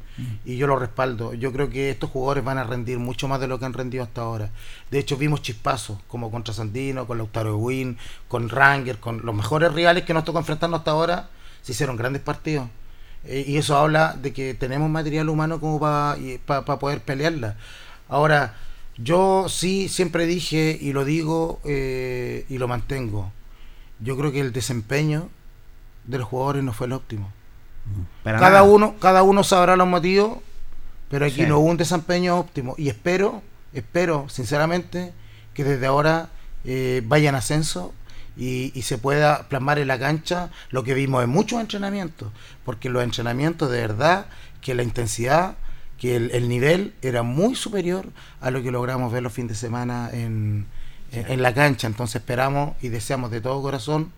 Y yo lo respaldo. Yo creo que estos jugadores van a rendir mucho más de lo que han rendido hasta ahora. De hecho, vimos chispazos, como contra Sandino, con Lautaro Win, con Ranger, con los mejores rivales que nos tocó enfrentando hasta ahora. Se hicieron grandes partidos. Eh, y eso habla de que tenemos material humano como para poder pelearla. Ahora, yo sí siempre dije y lo digo eh, y lo mantengo. Yo creo que el desempeño de los jugadores no fue el óptimo. Para Cada nada. uno, cada uno sabrá los motivos, pero aquí Sí. no hubo un desempeño óptimo. Y espero, espero, sinceramente, que desde ahora eh, vayan a ascenso y, y se pueda plasmar en la cancha lo que vimos en muchos entrenamientos. Porque los entrenamientos de verdad, que la intensidad, que el, el nivel era muy superior a lo que logramos ver los fines de semana en, en- la cancha. Entonces esperamos y deseamos de todo corazón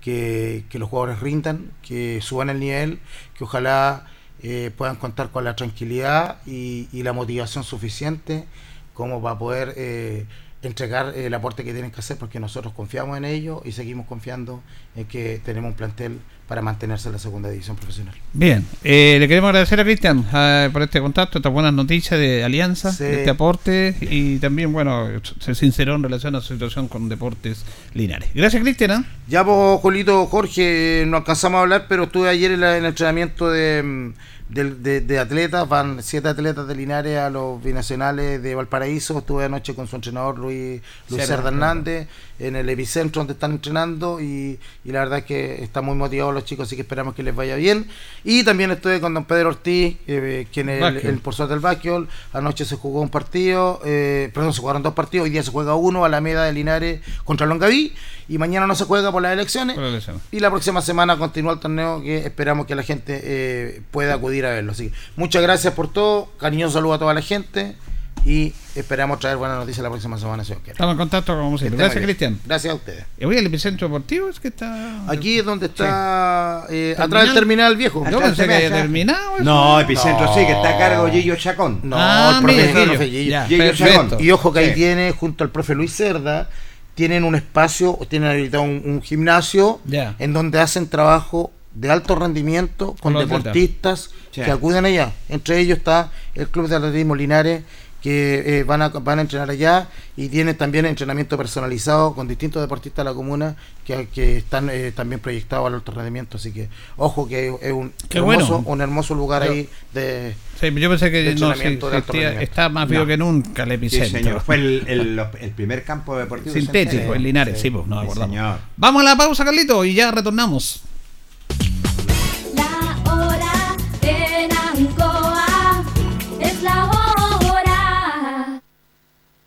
que, que los jugadores rindan, que suban el nivel, que ojalá eh, puedan contar con la tranquilidad y, y la motivación suficiente como para poder eh, entregar el aporte que tienen que hacer porque nosotros confiamos en ellos y seguimos confiando en que tenemos un plantel para mantenerse en la segunda división profesional. Bien, eh, le queremos agradecer a Cristian eh, por este contacto, estas buenas noticias de alianza, Sí. de este aporte y también, bueno, se sinceró en relación a su situación con Deportes Linares. Gracias, Cristian. ¿eh? Ya, pues, Jolito, Jorge, no alcanzamos a hablar, pero estuve ayer en, la- en el entrenamiento de, de, de atletas, van siete atletas de Linares a los binacionales de Valparaíso, estuve anoche con su entrenador Luis, Luis Cerda, Hernández en el epicentro donde están entrenando y, y la verdad es que están muy motivados los chicos, así que esperamos que les vaya bien. Y también estuve con don Pedro Ortiz, eh, quien es el, el profesor del básquetbol, anoche se jugó un partido, eh, perdón, se jugaron dos partidos, hoy día se juega uno, Alameda de Linares contra Longaví, y mañana no se juega por las elecciones. Por la. Y la próxima semana continúa el torneo que esperamos que la gente eh, pueda acudir a verlo. Así que muchas gracias por todo, cariñoso saludo a toda la gente y esperamos traer buenas noticias la próxima semana si. Estamos en contacto como Que siempre. esté Gracias. Cristian. Gracias a ustedes. Y voy al epicentro deportivo, es que está. Aquí es donde está eh, atrás del terminal viejo. Yo pensé que había terminado. eso. No, Epicentro No. sí, que está a cargo Gillo Chacón. No, Ah, el profe, el. Ya, perfecto. Chacón. Y ojo que ahí Sí. tiene, junto al profe Luis Cerda, tienen un espacio, tienen habilitado un, un gimnasio en donde hacen trabajo de alto rendimiento con deportistas Sí. que acuden allá. Entre ellos está el Club de Atletismo Linares, que eh, van, a, van a entrenar allá y tienen también entrenamiento personalizado con distintos deportistas de la comuna que, que están eh, también proyectados al alto rendimiento. Así que, ojo que es un, Qué hermoso, bueno. un hermoso lugar Yo- ahí de... Sí, yo pensé que De no, sí, entrenamiento de alto existía- rendimiento. está más vivo No. que nunca el Sí, epicentro. señor. Fue el, el- [LAUGHS] primer campo deportivo Sintético, Sí. en Linares, sí, pues, no Sí, acordamos. señor. Vamos a la pausa, Carlito, y ya retornamos.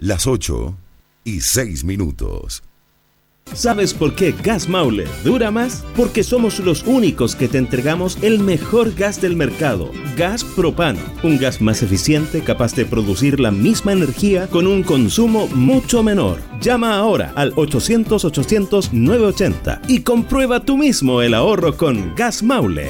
Las 8 y 6 minutos. ¿Sabes por qué Gas Maule dura más? Porque somos los únicos que te entregamos el mejor gas del mercado, gas propano, un gas más eficiente capaz de producir la misma energía con un consumo mucho menor. Llama ahora al 800-800-980 y comprueba tú mismo el ahorro con Gas Maule.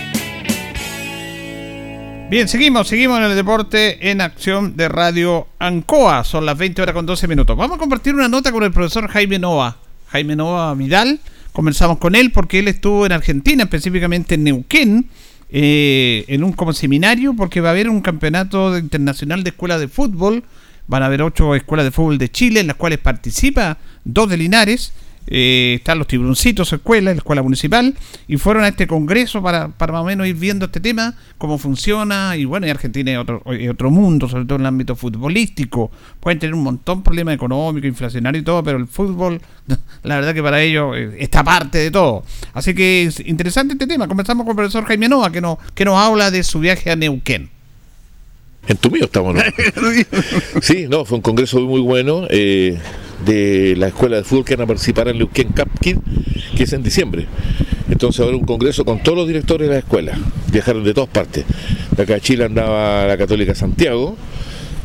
Bien, seguimos, seguimos en el deporte en acción de Radio Ancoa. Son las 20 horas con 12 minutos. Vamos a compartir una nota con el profesor Jaime Nova. Jaime Nova Vidal. Conversamos con él porque él estuvo en Argentina, específicamente en Neuquén, eh, en un como seminario, porque va a haber un campeonato internacional de escuelas de fútbol. Van a haber ocho escuelas de fútbol de Chile, en las cuales participa dos de Linares. Eh, están los tiburoncitos escuela, la escuela municipal, y fueron a este congreso para, para más o menos ir viendo este tema, cómo funciona, y bueno, y Argentina es otro, es otro mundo, sobre todo en el ámbito futbolístico. Pueden tener un montón de problemas económicos, inflacionarios y todo, pero el fútbol, [LAUGHS] la verdad que para ellos eh, está parte de todo. Así que es interesante este tema. Comenzamos con el profesor Jaime Nova, que nos, que nos habla de su viaje a Neuquén. En tu mío estamos, ¿no? [LAUGHS] sí, no, fue un congreso muy bueno eh, de la escuela de fútbol que van a participar en Leuquén Cup Kid, que es en diciembre. Entonces haber un congreso con todos los directores de la escuela. Viajaron de todas partes. De acá a Chile andaba la Católica Santiago,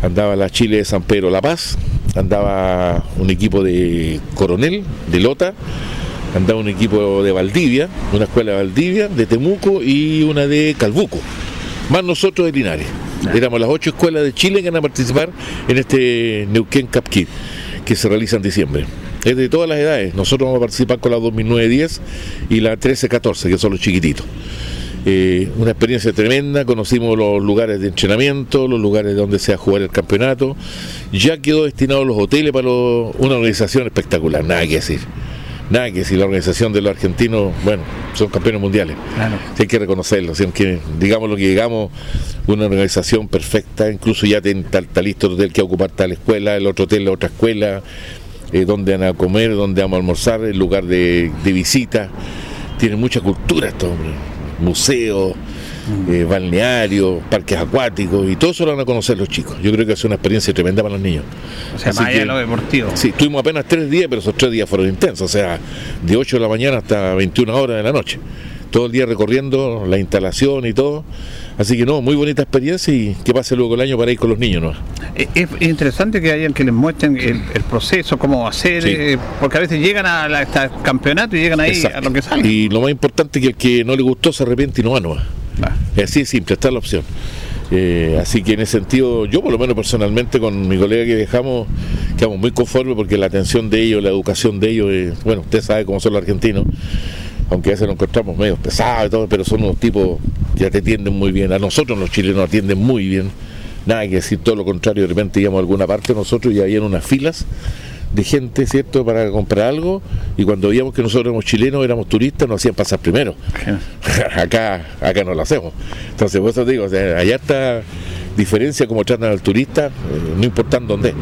andaba la Chile de San Pedro La Paz, andaba un equipo de Coronel, de Lota, andaba un equipo de Valdivia, una escuela de Valdivia, de Temuco y una de Calbuco. Más nosotros de Linares. Éramos las ocho escuelas de Chile que van a participar en este Neuquén Cup Kid, que se realiza en diciembre. Es de todas las edades. Nosotros vamos a participar con la 2009-10 y la 13-14, que son los chiquititos. Eh, una experiencia tremenda, conocimos los lugares de entrenamiento, los lugares donde se va a jugar el campeonato. Ya quedó destinado los hoteles para los- una organización espectacular, nada que decir. Nada que si la organización de los argentinos, bueno, son campeones mundiales. Claro. Sí, hay que reconocerlo, si aunque digamos lo que digamos, una organización perfecta, incluso ya ten- está, está listo el hotel que ocupar tal escuela, el otro hotel la otra escuela, eh, donde van a comer, donde vamos a almorzar, el lugar de, de visita. Tiene mucha cultura esto, hombre. Museos, eh, balnearios, parques acuáticos, y todo eso lo van a conocer los chicos. Yo creo que es una experiencia tremenda para los niños. O sea, Así más allá que- de lo deportivo. Sí, tuvimos apenas tres días, pero esos tres días fueron intensos, o sea, de 8 de la mañana hasta 21 horas de la noche. Todo el día recorriendo la instalación y todo. Así que no, muy bonita experiencia y que pase luego el año para ir con los niños, ¿no? Eh, Es es interesante que hayan que les muestren el, el proceso, cómo hacer, Sí. eh, porque a veces llegan a la- hasta el campeonato y llegan ahí Exacto. a lo que sale. Y lo más importante es que el que no le gustó se arrepiente y no va, no va. Ah. Es así de simple, está la opción. Eh, así que en ese sentido, yo por lo menos personalmente con mi colega que viajamos, quedamos muy conformes porque la atención de ellos, la educación de ellos, eh, bueno, usted sabe cómo son los argentinos, aunque a veces nos encontramos medio pesados y todo, pero son unos tipos que te atienden muy bien. A nosotros los chilenos atienden muy bien. Nada que decir, todo lo contrario, de repente íbamos a alguna parte nosotros y habían unas filas de gente, ¿cierto?, para comprar algo y cuando veíamos que nosotros éramos chilenos, éramos turistas, nos hacían pasar primero. [LAUGHS] acá, acá no lo hacemos. Entonces, por eso te digo, o sea, allá está diferencia como tratan al turista, eh, no importando dónde.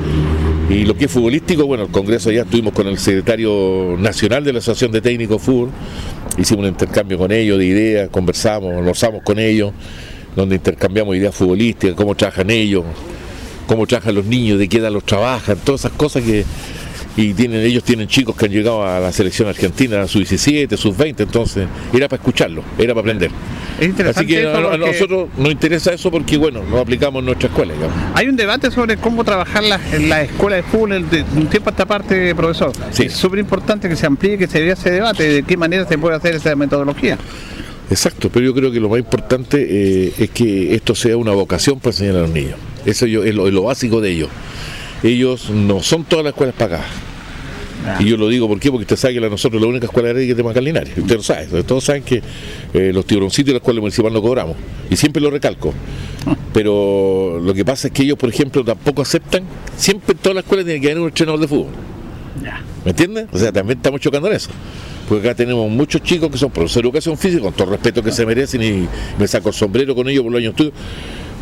Y lo que es futbolístico, bueno, el Congreso ya estuvimos con el secretario nacional de la Asociación de Técnicos Fútbol, hicimos un intercambio con ellos de ideas, conversamos, almorzamos con ellos, donde intercambiamos ideas futbolísticas, cómo trabajan ellos, cómo trabajan los niños, de qué edad los trabajan, todas esas cosas que y tienen ellos tienen chicos que han llegado a la selección argentina, sus 17, sus 20, entonces era para escucharlo, era para aprender. Es interesante Así que eso a, a nosotros nos interesa eso porque bueno, lo aplicamos en nuestra escuela, digamos. hay un debate sobre cómo trabajar la- en la escuela de fútbol de un tiempo a esta parte, profesor. Sí. Es súper importante que se amplíe, que se vea ese debate, de qué manera se puede hacer esa metodología. Exacto, pero yo creo que lo más importante eh, es que esto sea una vocación para enseñar a los niños. Eso yo, es, lo, es lo básico de ellos. Ellos no son todas las escuelas pagadas. Y yo lo digo ¿por qué? porque usted sabe que la, nosotros la única escuela agraria que tenemos acá en Linares. Usted lo sabe, todos saben que eh, los tiburoncitos de la escuela municipal no cobramos. Y siempre lo recalco. Pero lo que pasa es que ellos, por ejemplo, tampoco aceptan, siempre en todas las escuelas tiene que haber un entrenador de fútbol. ¿Me entiendes? O sea, también estamos chocando en eso. Porque acá tenemos muchos chicos que son profesores de educación física, con todo el respeto que se merecen, y me saco el sombrero con ellos por los años estudios,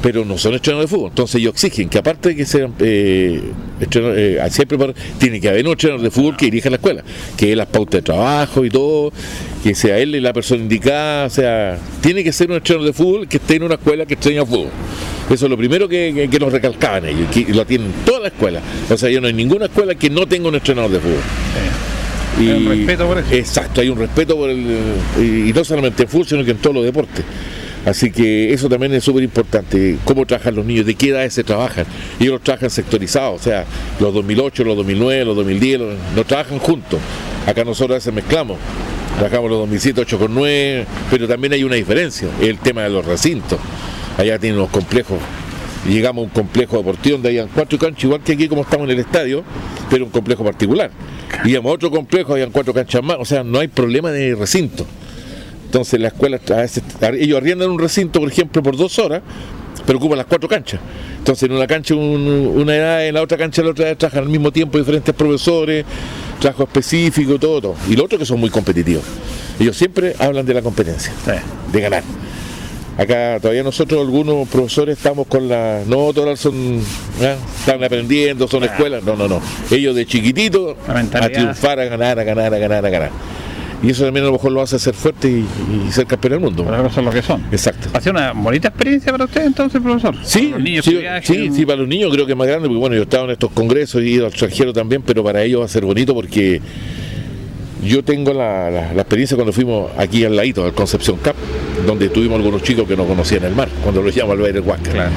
pero no son entrenadores de fútbol. Entonces ellos exigen que aparte de que sean eh, eh, siempre tiene que haber un entrenador de fútbol que dirija la escuela, que dé las pautas de trabajo y todo, que sea él la persona indicada, o sea, tiene que ser un entrenador de fútbol que esté en una escuela que enseña fútbol. Eso es lo primero que, que- que nos recalcaban ellos, que lo tienen todas las escuelas. O sea, yo no hay ninguna escuela que no tenga un entrenador de fútbol. Hay un respeto por eso. Exacto, hay un respeto por el. Y, y no solamente en fútbol, sino que en todos los deportes. Así que eso también es súper importante, cómo trabajan los niños, de qué edades se trabajan. Ellos los trabajan sectorizados, o sea, los 2008, los 2009, los 2010, los- trabajan juntos. Acá nosotros a veces mezclamos, trabajamos los 2007, 8 con 9, pero también hay una diferencia, el tema de los recintos. Allá tienen unos complejos, llegamos a un complejo deportivo donde hayan cuatro canchas, igual que aquí como estamos en el estadio, pero un complejo particular. Íbamos a otro complejo, habían cuatro canchas más, o sea, no hay problema de recinto. Entonces la escuela, a veces, ellos arriendan un recinto, por ejemplo, por dos horas, pero ocupan las cuatro canchas. Entonces en una cancha un- una edad, en la otra cancha la otra edad, trabajan al mismo tiempo diferentes profesores, trabajo específico, todo, todo. Y lo otro que son muy competitivos. Ellos siempre hablan de la competencia, de ganar. Acá todavía nosotros, algunos profesores, estamos con la. No, todas son. ¿ah? Están aprendiendo, son escuelas. No, no, no. Ellos de chiquitito a triunfar, a ganar, a ganar, a ganar, a ganar. Y eso también a lo mejor lo hace ser fuerte y, y ser campeón del mundo. Para que son lo que son. Exacto. Ha sido una bonita experiencia para usted entonces, profesor. Sí, Los niños sí, sí, sí, para los niños creo que es más grande, porque bueno, yo he estado en estos congresos y he ido al extranjero también, pero para ellos va a ser bonito porque yo tengo la, la- la experiencia cuando fuimos aquí al ladito, al Concepción Cup, donde tuvimos algunos chicos que no conocían el mar, cuando los llaman al Baile Huáscar.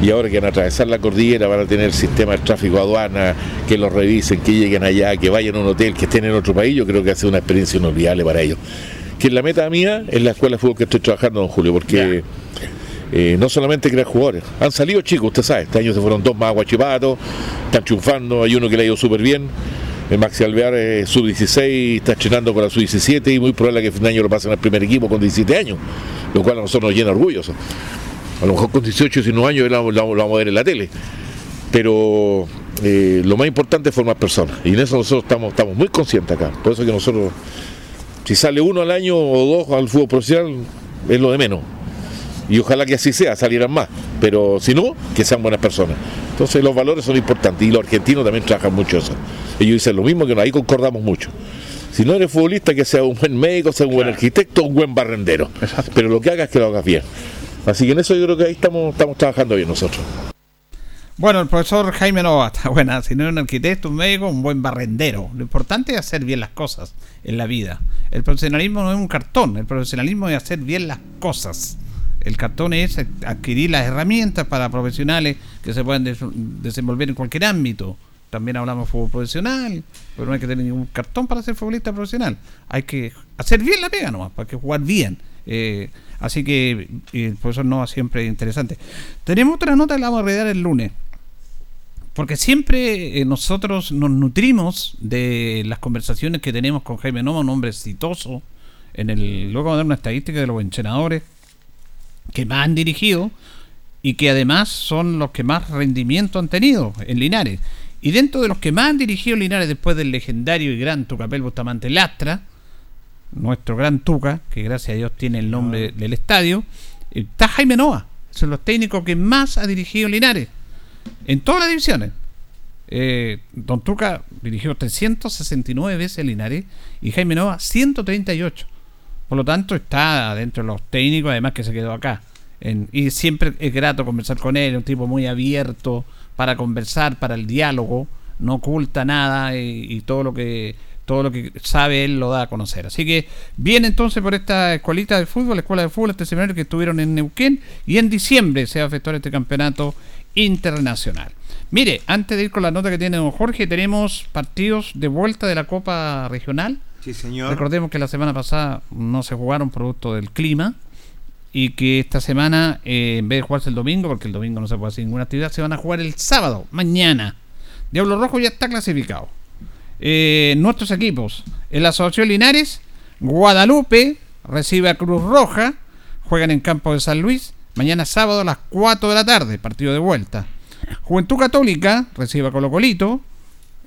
Y ahora que van a atravesar la cordillera, van a tener el sistema de tráfico aduana, que los revisen, que lleguen allá, que vayan a un hotel, que estén en otro país, yo creo que hace una experiencia inolvidable para ellos. Que la meta mía es la escuela de fútbol que estoy trabajando, don Julio, porque eh, no solamente crear jugadores, han salido chicos, usted sabe, este año se fueron dos más a Guachipato, están triunfando, hay uno que le ha ido súper bien, el Maxi Alvear eh, sub-16 está estrenando con la sub-17 y muy probable que fin de año lo pasen al primer equipo con 17 años, lo cual a nosotros nos llena orgulloso. A lo mejor con 18 19 años lo, lo- lo vamos a ver en la tele. Pero eh, lo más importante es formar personas. Y en eso nosotros estamos, estamos muy conscientes acá. Por eso que nosotros, si sale uno al año o dos al fútbol profesional, es lo de menos. Y ojalá que así sea, salieran más. Pero si no, que sean buenas personas. Entonces los valores son importantes y los argentinos también trabajan mucho eso. Ellos dicen lo mismo que ahí concordamos mucho. Si no eres futbolista, que sea un buen médico, sea un buen arquitecto, un buen barrendero. Pero lo que hagas es que lo hagas bien. Así que en eso yo creo que ahí estamos, estamos trabajando bien nosotros. Bueno, el profesor Jaime Nova está [LAUGHS] buena. Si no es un arquitecto, un médico, un buen barrendero. Lo importante es hacer bien las cosas en la vida. El profesionalismo no es un cartón, el profesionalismo es hacer bien las cosas. El cartón es adquirir las herramientas para profesionales que se puedan des- desenvolver en cualquier ámbito. También hablamos de fútbol profesional, pero no hay que tener ningún cartón para ser futbolista profesional. Hay que hacer bien la pega nomás, para que jugar bien. Eh, así que eh, el profesor Nova siempre es interesante. Tenemos otra nota que la vamos a regar el lunes. Porque siempre eh, nosotros nos nutrimos de las conversaciones que tenemos con Jaime Nova, un hombre exitoso. En el, luego vamos a dar una estadística de los entrenadores que más han dirigido y que además son los que más rendimiento han tenido en Linares. Y dentro de los que más han dirigido Linares después del legendario y gran Tucapel Bustamante Lastra, nuestro gran Tuca, que gracias a Dios tiene el nombre del estadio, está Jaime Nova. Son los técnicos que más ha dirigido Linares en todas las divisiones. Eh, Don Tuca dirigió 369 veces Linares y Jaime Nova 138. Por lo tanto, está dentro de los técnicos, además que se quedó acá. En- y siempre es grato conversar con él, un tipo muy abierto para conversar, para el diálogo, no oculta nada y, y todo lo que todo lo que sabe él lo da a conocer. Así que bien entonces por esta escuelita de fútbol, la escuela de fútbol, este seminario que estuvieron en Neuquén y en diciembre se va a efectuar este campeonato internacional. Mire, antes de ir con la nota que tiene don Jorge, tenemos partidos de vuelta de la Copa Regional. Sí, señor. Recordemos que la semana pasada no se jugaron producto del clima y que esta semana, eh, en vez de jugarse el domingo, porque el domingo no se puede hacer ninguna actividad, se van a jugar el sábado, mañana. Diablo Rojo ya está clasificado. Eh, nuestros equipos, en la Asociación Linares, Guadalupe recibe a Cruz Roja, juegan en campo de San Luis, mañana sábado a las 4 de la tarde, partido de vuelta. Juventud Católica recibe a Colo Colito,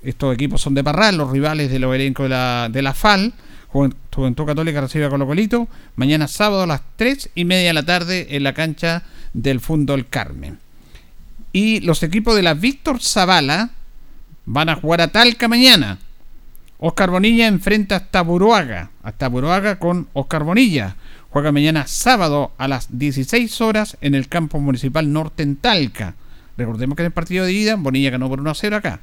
estos equipos son de Parral, los rivales de los elencos de la, de la FAL. Juven- Juventud Católica recibe a Colo Colito. Mañana sábado a las 3 y media de la tarde en la cancha del Fundo El Carmen. Y los equipos de la Víctor Zavala van a jugar a Talca mañana. Oscar Bonilla enfrenta a Taburuaga. A Taburuaga con Oscar Bonilla. Juega mañana sábado a las 16 horas en el campo municipal norte en Talca. Recordemos que en el partido de ida Bonilla ganó por 1 a 0 acá.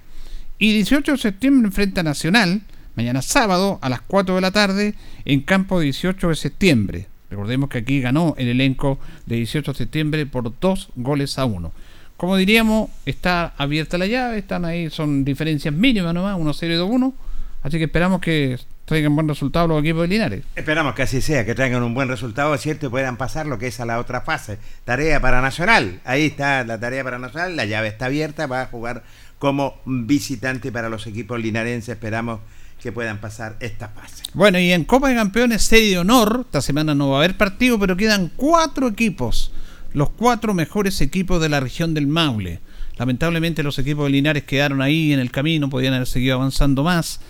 Y 18 de septiembre enfrenta a Nacional, mañana sábado a las 4 de la tarde en campo 18 de septiembre. Recordemos que aquí ganó el elenco de 18 de septiembre por 2 goles a 1. Como diríamos, está abierta la llave, están ahí, son diferencias mínimas nomás, 1-0 y 2-1. Así que esperamos que traigan buen resultado los equipos de Linares. Esperamos que así sea, que traigan un buen resultado, es cierto, y puedan pasar lo que es a la otra fase. Tarea para Nacional. Ahí está la tarea para Nacional, la llave está abierta, va a jugar como visitante para los equipos linarenses. Esperamos que puedan pasar esta fase. Bueno, y en Copa de Campeones, serie de honor, esta semana no va a haber partido, pero quedan cuatro equipos, los cuatro mejores equipos de la región del Maule. Lamentablemente los equipos de Linares quedaron ahí en el camino, podían haber seguido avanzando más.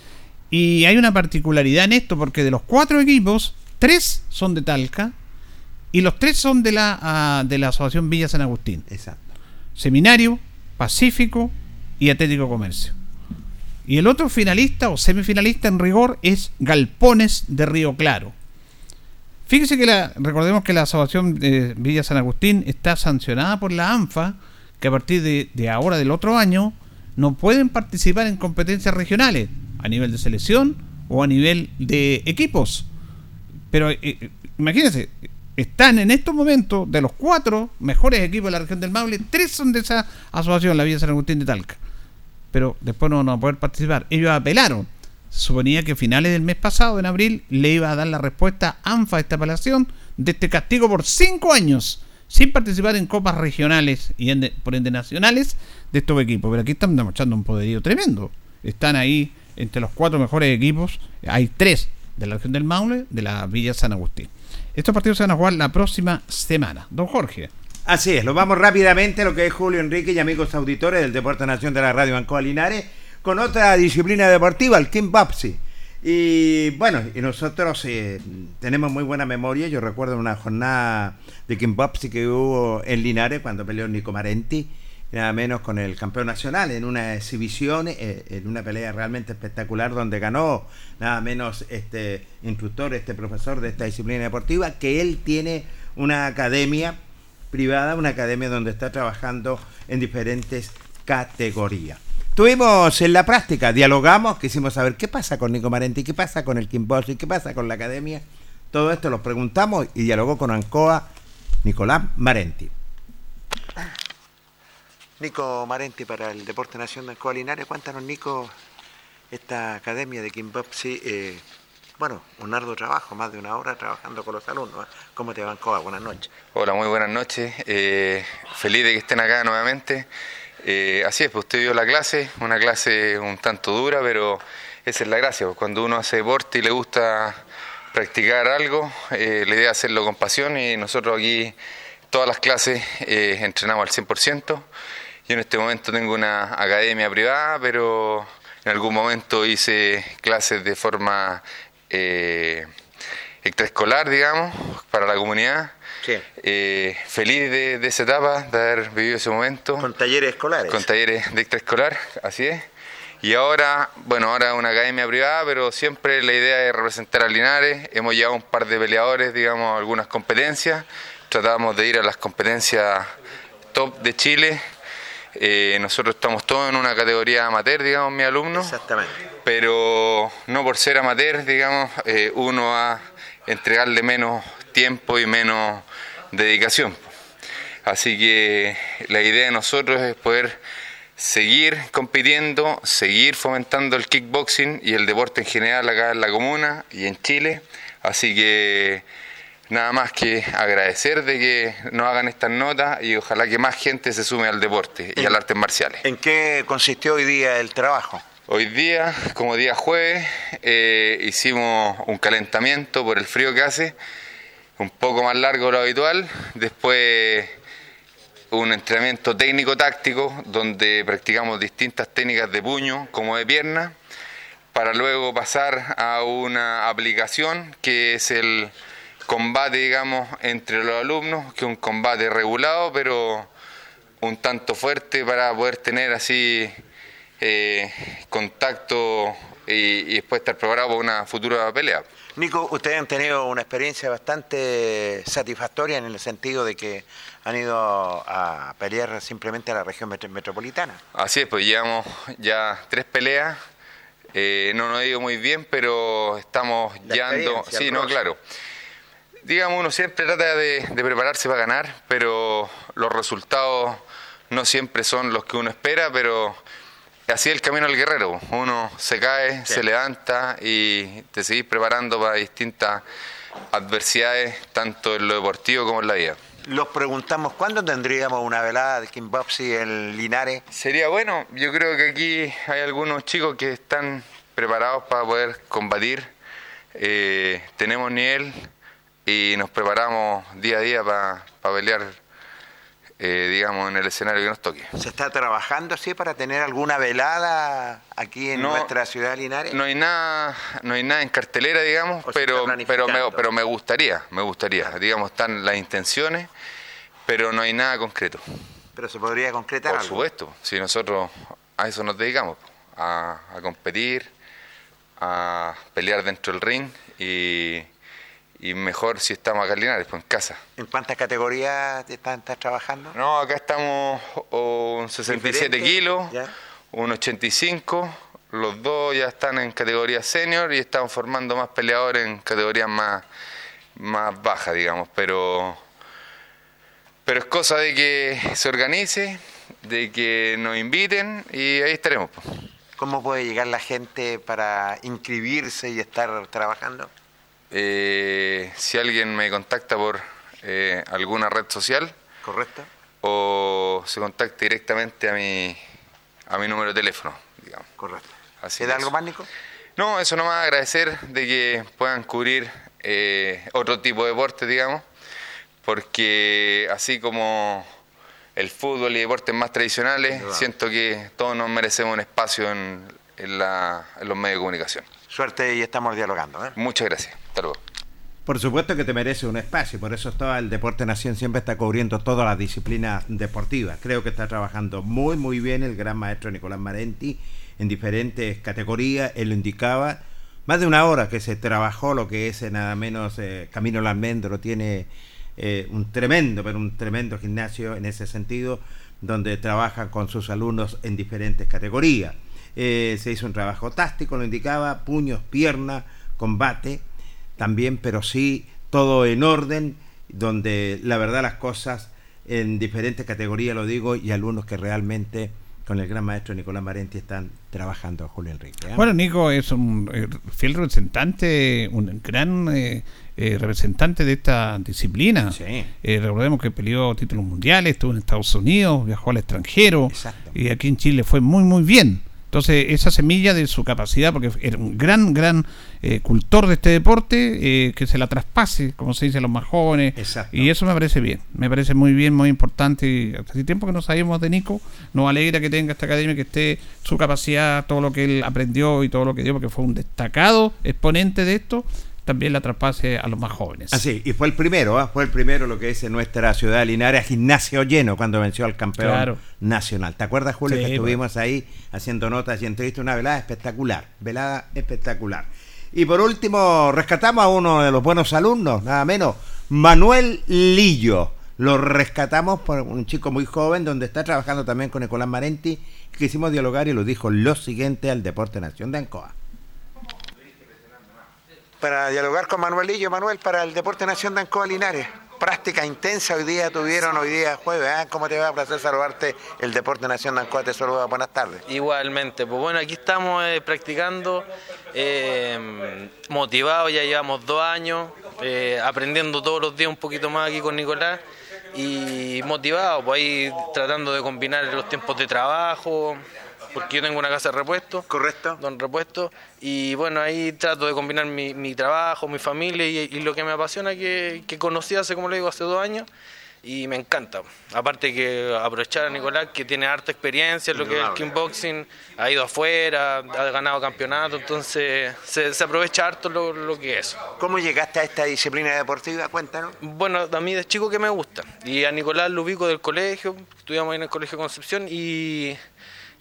Y hay una particularidad en esto, porque de los cuatro equipos, tres son de Talca y los tres son de la, ah, de la Asociación Villa San Agustín. Exacto. Seminario, Pacífico y Atlético Comercio. Y el otro finalista o semifinalista en rigor es Galpones de Río Claro. Fíjese que la, recordemos que la Asociación de Villa San Agustín está sancionada por la ANFA, que a partir de, de ahora del otro año no pueden participar en competencias regionales, a nivel de selección o a nivel de equipos. Pero eh, eh, imagínense, están en estos momentos de los cuatro mejores equipos de la región del Maule, tres son de esa asociación, la Villa San Agustín de Talca. Pero después no van a poder participar. Ellos apelaron. Suponía que a finales del mes pasado, en abril, le iba a dar la respuesta ANFA a esta apelación de este castigo por cinco años sin participar en copas regionales y ende- por ende nacionales de estos equipos. Pero aquí están demostrando un poderío tremendo. Están ahí entre los cuatro mejores equipos. Hay tres de la región del Maule, de la Villa San Agustín. Estos partidos se van a jugar la próxima semana. Don Jorge. Así es, lo vamos rápidamente, lo que es Julio Enrique y amigos auditores del Deporte Nación de la Radio Bancoa Linares, con otra disciplina deportiva, el Kim Bopsy. Y bueno, y nosotros eh, tenemos muy buena memoria. Yo recuerdo una jornada de Kim Bopsy que hubo en Linares cuando peleó Nico Marenti, nada menos con el campeón nacional, en una exhibición, eh, en una pelea realmente espectacular donde ganó nada menos este instructor, este profesor de esta disciplina deportiva, que él tiene una academia privada, una academia donde está trabajando en diferentes categorías. Estuvimos en la práctica, dialogamos, quisimos saber qué pasa con Nico Marenti, qué pasa con el y qué pasa con la academia. Todo esto lo preguntamos y dialogó con Ancoa Nicolás Marenti. Nico Marenti para el Deporte Nación de Ancoa Linares. Cuéntanos, Nico, esta academia de Kimbapsi, eh, bueno, un arduo trabajo, más de una hora trabajando con los alumnos. ¿Cómo te va, Ancoa? Buenas noches. Hola, muy buenas noches. Eh, feliz de que estén acá nuevamente. Eh, así es, pues usted vio la clase, una clase un tanto dura, pero esa es la gracia, pues cuando uno hace deporte y le gusta practicar algo, eh, la idea es hacerlo con pasión y nosotros aquí todas las clases eh, entrenamos al 100%. Yo en este momento tengo una academia privada, pero en algún momento hice clases de forma extraescolar, digamos, para la comunidad. Eh, feliz de, esa etapa, de haber vivido ese momento. Con talleres escolares. Con talleres de extraescolar, así es. Y ahora, bueno, ahora una academia privada, pero siempre la idea es representar a Linares. Hemos llevado un par de peleadores, digamos, algunas competencias. Tratamos de ir a las competencias top de Chile. Eh, nosotros estamos todos en una categoría amateur, digamos, mi alumno. Exactamente. Pero no por ser amateur, digamos, eh, uno va a entregarle menos tiempo y menos dedicación. Así que la idea de nosotros es poder seguir compitiendo, seguir fomentando el kickboxing y el deporte en general acá en la comuna y en Chile. Así que nada más que agradecer de que nos hagan estas notas y ojalá que más gente se sume al deporte y al artes marciales. ¿En qué consistió hoy día el trabajo? Hoy día, como día jueves, eh, hicimos un calentamiento por el frío que hace un poco más largo de lo habitual. Después un entrenamiento técnico-táctico donde practicamos distintas técnicas de puño como de pierna para luego pasar a una aplicación que es el combate, digamos, entre los alumnos, que es un combate regulado, pero un tanto fuerte para poder tener así eh, contacto y, y después estar preparado para una futura pelea. Nico, ustedes han tenido una experiencia bastante satisfactoria en el sentido de que han ido a pelear simplemente a la región metropolitana. Así es, pues llevamos ya tres peleas. Eh, no nos ha ido muy bien, pero estamos yendo. Sí, no, claro. Digamos, uno siempre trata de, de prepararse para ganar, pero los resultados no siempre son los que uno espera, pero así es el camino al guerrero. Uno se cae, se levanta y te seguís preparando para distintas adversidades, tanto en lo deportivo como en la vida. Los preguntamos, ¿cuándo tendríamos una velada de Kimbopsy en Linares? Sería bueno, yo creo que aquí hay algunos chicos que están preparados para poder combatir. Eh, tenemos nivel y nos preparamos día a día para, para pelear eh, digamos, en el escenario que nos toque. ¿Se está trabajando así para tener alguna velada aquí en nuestra ciudad de Linares? No hay nada, no hay nada en cartelera, digamos, pero, pero, me, pero me gustaría, me gustaría. Digamos, están las intenciones, pero no hay nada concreto. ¿Pero se podría concretar Por supuesto, si nosotros a eso nos dedicamos, a, a competir, a pelear dentro del ring y y mejor si estamos acá en Linares, pues en casa. ¿En cuántas categorías estás, trabajando? No, acá estamos un 67 kilos, un 85, los dos ya están en categoría senior y estamos formando más peleadores en categorías más, más bajas, digamos, pero, pero es cosa de que se organice, de que nos inviten y ahí estaremos. Pues. ¿Cómo puede llegar la gente para inscribirse y estar trabajando? Eh, si alguien me contacta por eh, alguna red social. Correcto. O se contacta directamente a mi, a mi número de teléfono, digamos. Correcto. Así ¿Queda algo más, Nico? No, eso nomás agradecer de que puedan cubrir eh, otro tipo de deporte, digamos, porque así como el fútbol y deportes más tradicionales, siento que todos nos merecemos un espacio en, en la- en los medios de comunicación. Suerte y estamos dialogando. ¿eh? Muchas gracias. Por supuesto que te merece un espacio, por eso todo el Deporte Nación siempre está cubriendo todas las disciplinas deportivas. Creo que está trabajando muy, muy bien el gran maestro Nicolás Marenti en diferentes categorías. Él lo indicaba. Más de una hora que se trabajó lo que es eh, nada menos eh, Camino al Almendro. Tiene eh, un tremendo, pero un tremendo gimnasio en ese sentido, donde trabaja con sus alumnos en diferentes categorías. Se hizo un trabajo táctico, lo indicaba, puños, piernas, combate también, pero sí todo en orden, donde la verdad las cosas en diferentes categorías, lo digo, y alumnos que realmente con el gran maestro Nicolás Marenti están trabajando, Julio Enrique. ¿eh? Bueno, Nico es un eh, fiel representante, un gran eh, eh, representante de esta disciplina. Eh, recordemos que peleó títulos mundiales, estuvo en Estados Unidos, viajó al extranjero y aquí en Chile fue muy, muy bien. Entonces, esa semilla de su capacidad, porque era un gran, gran eh, cultor de este deporte, eh, que se la traspase, como se dice a los más jóvenes. Y eso me parece bien, me parece muy bien, muy importante. Y hace tiempo que no sabíamos de Nico, nos alegra que tenga esta academia, que esté su capacidad, todo lo que él aprendió y todo lo que dio, porque fue un destacado exponente de esto, también la traspase a los más jóvenes. Así, y fue el primero, ¿ah? fue el primero lo que en nuestra ciudad de Linares, gimnasio lleno cuando venció al campeón Claro. nacional. ¿Te acuerdas, Julio, Sí, que estuvimos ahí haciendo notas y entrevistas? Una velada espectacular, velada espectacular. Y por último, rescatamos a uno de los buenos alumnos, nada menos, Manuel Lillo. Lo rescatamos por un chico muy joven, donde está trabajando también con Nicolás Marenti. Quisimos dialogar y lo dijo lo siguiente al Deporte Nación de Ancoa. Para dialogar con Manuelillo, Manuel, para el Deporte Nación de Ancoa Linares. Práctica intensa hoy día tuvieron, hoy día jueves. ¿ah? ¿Cómo te va? Placer saludarte. El Deporte Nación de Ancoa te saluda. Buenas tardes. Igualmente, pues bueno, aquí estamos eh, practicando, eh, motivados, ya llevamos dos años, eh, aprendiendo todos los días un poquito más aquí con Nicolás y motivados, pues ahí tratando de combinar los tiempos de trabajo, porque yo tengo una casa de repuesto. Correcto. Don repuesto. Y bueno, ahí trato de combinar mi, mi trabajo, mi familia y, y lo que me apasiona, que, que conocí hace, como le digo, hace dos años. Y me encanta. Aparte que aprovechar a Nicolás, que tiene harta experiencia en lo que es el kickboxing, ha ido afuera, ha ganado campeonato, entonces se, se aprovecha harto lo, lo que es. ¿Cómo llegaste a esta disciplina deportiva? Cuéntanos. Bueno, a mí de chico que me gusta. Y a Nicolás lo ubico del colegio, estudiamos ahí en el Colegio Concepción y,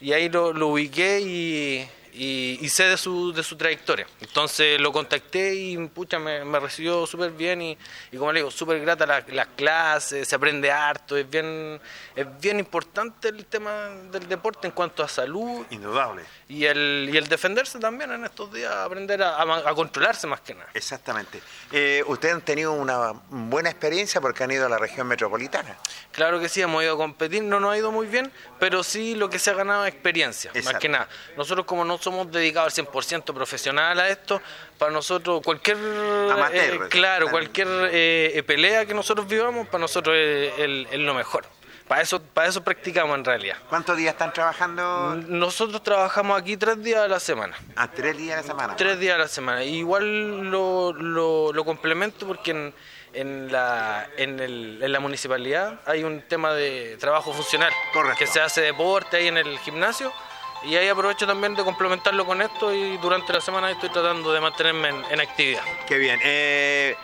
y ahí lo, lo ubiqué y, y- y sé de su, de su trayectoria. Entonces lo contacté y pucha, me, me recibió súper bien y, y como le digo, súper grata la- las clases, se aprende harto, es bien, es bien importante el tema del deporte en cuanto a salud Indudable. y el, y el defenderse también en estos días, aprender a, a- a controlarse más que nada. Exactamente. Eh, ustedes han tenido una buena experiencia porque han ido a la región metropolitana. Claro que sí, hemos ido a competir, no nos ha ido muy bien, pero sí lo que se ha ganado es experiencia, más que nada. Nosotros como no somos dedicados al 100% profesional a esto, para nosotros cualquier, Amateur, eh, claro, también. cualquier eh, pelea que nosotros vivamos, para nosotros es, el- es lo mejor. Para eso, para eso practicamos en realidad. ¿Cuántos días están trabajando? Nosotros trabajamos aquí tres días a la semana. A tres días a la semana. Tres días a la semana. Igual lo, lo, lo complemento porque en, en, la, en, el- en la municipalidad hay un tema de trabajo funcional. Que se hace deporte ahí en el gimnasio. Y ahí aprovecho también de complementarlo con esto y durante la semana estoy tratando de mantenerme en, en actividad. Qué bien. Eh,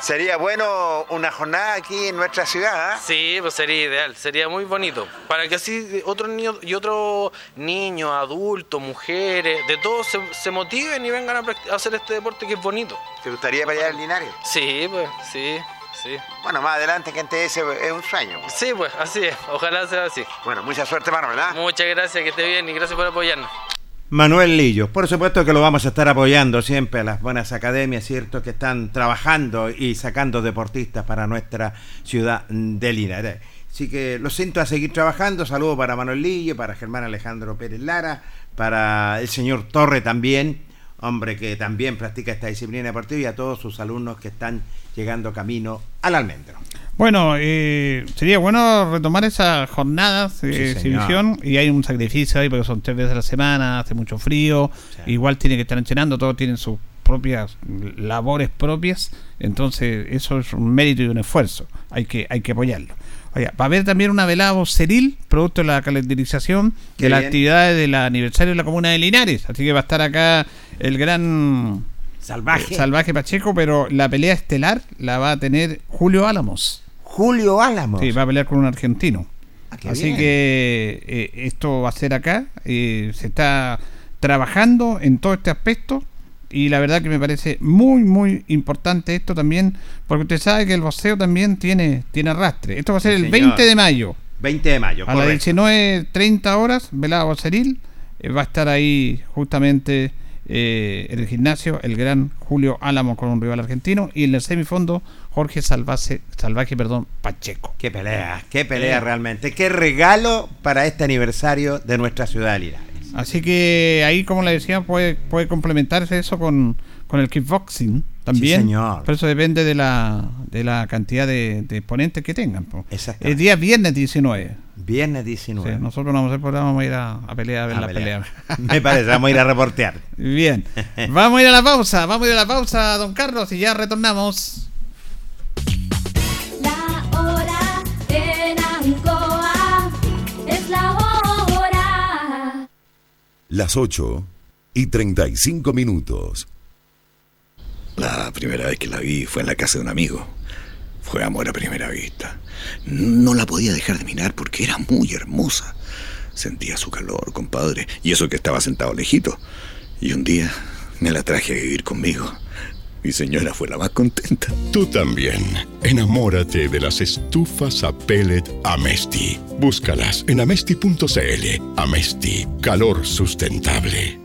sería bueno una jornada aquí en nuestra ciudad. ¿ah? Sí, pues sería ideal, sería muy bonito. Para que así otros niños y otros niños, adultos, mujeres, de todos se, se motiven y vengan a, a hacer este deporte que es bonito. ¿Te gustaría para allá en Linares? Sí, pues, sí, sí. Bueno, más adelante que antes ese es un sueño. Sí, pues, así es. Ojalá sea así. Bueno, mucha suerte, Manuel. ¿ah? Muchas gracias, que esté bien y gracias por apoyarnos. Manuel Lillo, por supuesto que lo vamos a estar apoyando siempre a las buenas academias, ¿cierto? Que están trabajando y sacando deportistas para nuestra ciudad de Linares. Así que lo siento a seguir trabajando. Saludos para Manuel Lillo, para Germán Alejandro Pérez Lara, para el señor Torre también, hombre que también practica esta disciplina deportiva y a todos sus alumnos que están llegando camino al almendro. Bueno, eh, sería bueno retomar esas jornadas de Sí, exhibición y hay un sacrificio ahí porque son tres veces a la semana, hace mucho frío, igual tiene que estar entrenando, todos tienen sus propias labores propias, entonces eso es un mérito y un esfuerzo, hay que, hay que apoyarlo. Oiga, va a haber también una velada voceril, producto de la calendarización de las actividades del aniversario de la comuna de Linares, así que va a estar acá el gran Salvaje. eh, Salvaje Pacheco, pero la pelea estelar la va a tener Julio Álamos. Julio Álamos. Sí, va a pelear con un argentino. Ah, Así bien. que eh, esto va a ser acá. eh, se está trabajando en todo este aspecto. Y la verdad que me parece muy, muy importante esto también. Porque usted sabe que el boxeo también tiene, tiene arrastre. Esto va a ser Sí, el señor. 20 de mayo. 20 de mayo, A las correcto. 19.30 horas, velada boxeril. eh, va a estar ahí justamente eh, en el gimnasio el gran Julio Álamo con un rival argentino. Y en el semifondo, Jorge Salvaje, Salvaje perdón, Pacheco. Qué pelea, qué pelea Eh. realmente. Qué regalo para este aniversario de nuestra ciudad de Linares. Así que ahí, como le decía, puede, puede complementarse eso con, con el kickboxing también. Sí, señor. Pero eso depende de la, de la cantidad de, de exponentes que tengan. El día viernes 19. Viernes 19. Sí, nosotros no vamos a hacer programa, vamos a ir a, a pelear a ver A la pelear. pelea. [LAUGHS] Me parece, vamos a ir a reportear. [LAUGHS] Bien. [LAUGHS] Vamos a ir a la pausa, vamos a ir a la pausa, don Carlos, y ya retornamos. La hora en Ancoa es la hora. Las 8 y 35 minutos. La primera vez que la vi fue en la casa de un amigo. Fue amor a primera vista. No la podía dejar de mirar porque era muy hermosa. Sentía su calor, compadre, y eso que estaba sentado lejito. Y un día me la traje a vivir conmigo. Mi señora fue la más contenta. Tú también. Enamórate de las estufas a pellet Amesti. Búscalas en amesti.cl. Amesti, calor sustentable.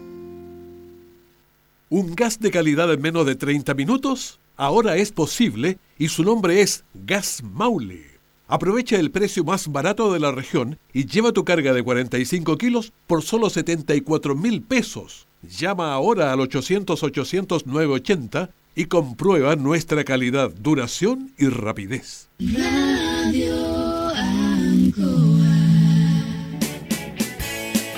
¿Un gas de calidad en menos de 30 minutos? Ahora es posible y su nombre es Gas Maule. Aprovecha el precio más barato de la región y lleva tu carga de 45 kilos por solo 74 mil pesos. Llama ahora al 800-800-980 y comprueba nuestra calidad, duración y rapidez.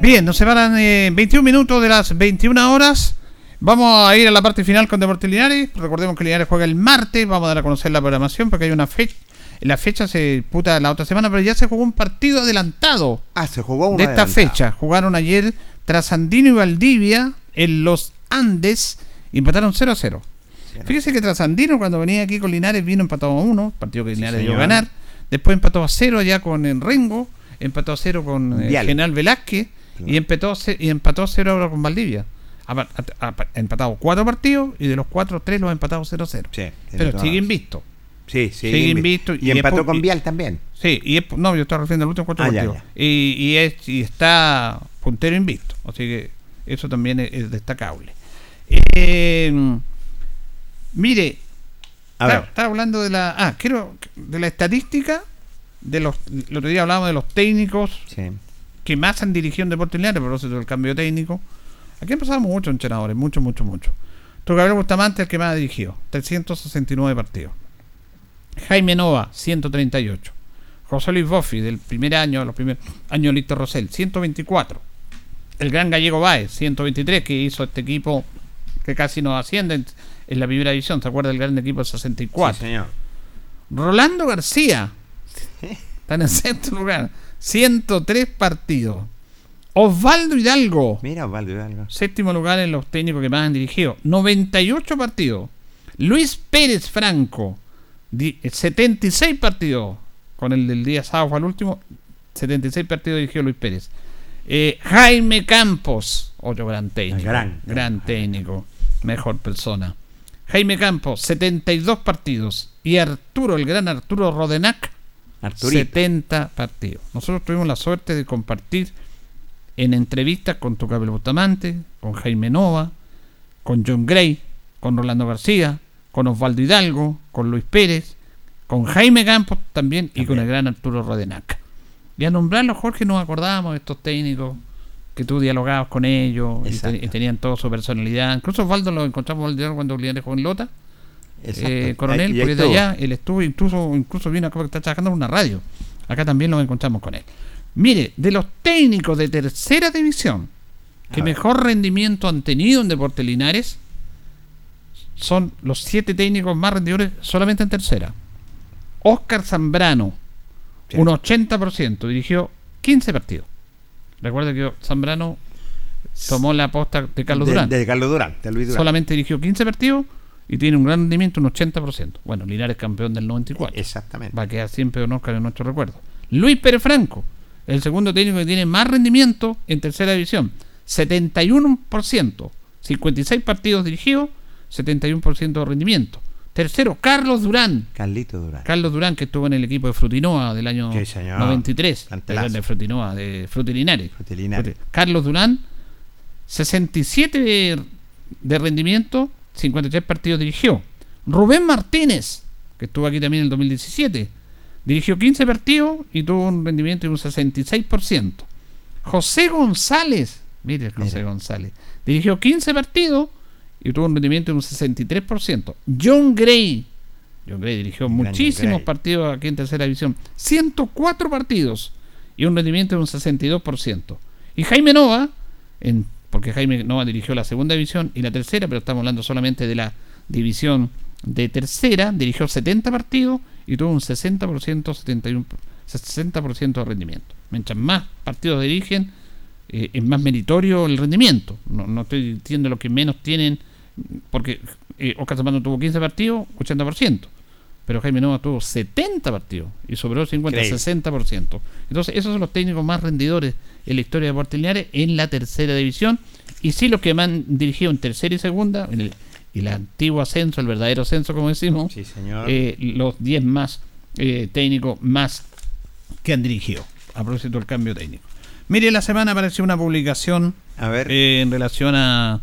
Bien, nos separan eh, 21 minutos de las 21 horas. Vamos a ir a la parte final con Deportes Linares. Recordemos que Linares juega el martes. Vamos a dar a conocer la programación porque hay una fecha. La fecha se disputa la otra semana, pero ya se jugó un partido adelantado. Ah, se jugó uno de esta adelantado. fecha. Jugaron ayer Trasandino y Valdivia en los Andes y empataron 0 a 0. Fíjese que Trasandino cuando venía aquí con Linares vino empatado a 1, partido que Linares dio a señor. ganar. Después empató a 0 allá con el Rengo, empató a 0 con eh. General Velázquez y empató, a y empató a 0 ahora con Valdivia. Ha, pa- ha- ha empatado 4 partidos y de los 4, 3 los ha empatado 0-0. tiene Pero sigue razón. invicto. Sí, sí. Sigue invicto. Y, empató con Vial también. Sí, y es, no, yo estaba refiriendo al último cuatro Ah, ya, partidos. Y, y, es, y está puntero invicto. Así que eso también es, es destacable. Eh, mire, A está hablando de la. Ah, quiero. De la estadística. De los, el otro día hablábamos de los técnicos que más han dirigido en Deportes Linares, por eso del cambio técnico. Aquí han pasado muchos entrenadores, mucho, mucho, mucho. Tu Gabriel Bustamante el que más ha dirigido, 369 partidos. Jaime Nova, 138. José Luis Boffi, del primer año, los primeros años Lito Rosell, 124. El gran gallego Baez, 123, que hizo este equipo que casi nos asciende en, en la primera división. ¿Se acuerda del gran equipo del 64? Sí, señor. Rolando García, [LAUGHS] está en el sexto lugar, 103 partidos. Osvaldo Hidalgo, Mira, Osvaldo Hidalgo. séptimo lugar en los técnicos que más han dirigido, 98 partidos. Luis Pérez Franco, di- 76 partidos, con el del día sábado fue el último, 76 partidos dirigió Luis Pérez. Eh, Jaime Campos, otro gran técnico, Gran. gran técnico, mejor persona. Jaime Campos, 72 partidos. Y Arturo, el gran Arturo Rodenac, Arturito. 70 partidos. Nosotros tuvimos la suerte de compartir en entrevistas con Tucabel Bustamante, con Jaime Nova, con John Gray, con Rolando García, con Osvaldo Hidalgo, con Luis Pérez, con Jaime Campos también y con el gran Arturo Rodenac. Y a nombrarlos, Jorge, nos acordábamos de estos técnicos que tú dialogabas con ellos y, te- y tenían toda su personalidad. Incluso Osvaldo lo encontramos cuando Linares jugó en Lota. Eh, coronel, es de allá, él estuvo, incluso, incluso vino acá porque está trabajando en una radio. Acá también nos encontramos con él. Mire, de los técnicos de tercera división que mejor rendimiento han tenido en Deportes Linares son los siete técnicos más rendidores solamente en tercera. Oscar Zambrano, un 80%, dirigió 15 partidos. Recuerda que Zambrano tomó la posta de Carlos De- Durán. de Carlos Durán, de Luis Durán. Solamente dirigió 15 partidos y tiene un gran rendimiento, un 80%. Bueno, Linares campeón del 94. Exactamente. Va a quedar siempre un Oscar en nuestro recuerdo. Luis Pérez Franco, el segundo técnico que tiene más rendimiento en tercera división. 71%, 56 partidos dirigidos, 71% de rendimiento. Tercero, Carlos Durán. Carlito Durán. Carlos Durán, que estuvo en el equipo de Frutinoa del año Sí, señor. 93. Plantelazo. Perdón, de Frutinoa, de Frutilinares. Frutilinares. Carlos Durán, 67 de, de rendimiento, 53 partidos dirigió. Rubén Martínez, que estuvo aquí también en el 2017, dirigió 15 partidos y tuvo un rendimiento de un 66%. José González, mire José González, dirigió 15 partidos y tuvo un rendimiento de un 63%. John Gray, John Gray dirigió Gran muchísimos Gray. partidos aquí en tercera división, 104 partidos y un rendimiento de un 62%. Y Jaime Nova, en, porque Jaime Nova dirigió la segunda división y la tercera, pero estamos hablando solamente de la división de tercera, dirigió 70 partidos y tuvo un 60%, 71, 60% de rendimiento. Mientras más partidos dirigen, eh, es más meritorio el rendimiento. No, no estoy diciendo lo que menos tienen, porque eh, Oscar Zambrano tuvo 15 partidos, 80%. Pero Jaime Nova tuvo 70 partidos y sobró el 50, Increíble. 60%. Entonces, esos son los técnicos más rendidores en la historia de Deportes Linares en la tercera división. Y sí, los que me han dirigido en tercera y segunda, en el, y el antiguo ascenso, el verdadero ascenso, como decimos, señor. eh, los 10 más eh, técnicos más que han dirigido. A propósito del cambio técnico. Mire, la semana apareció una publicación eh, en relación a,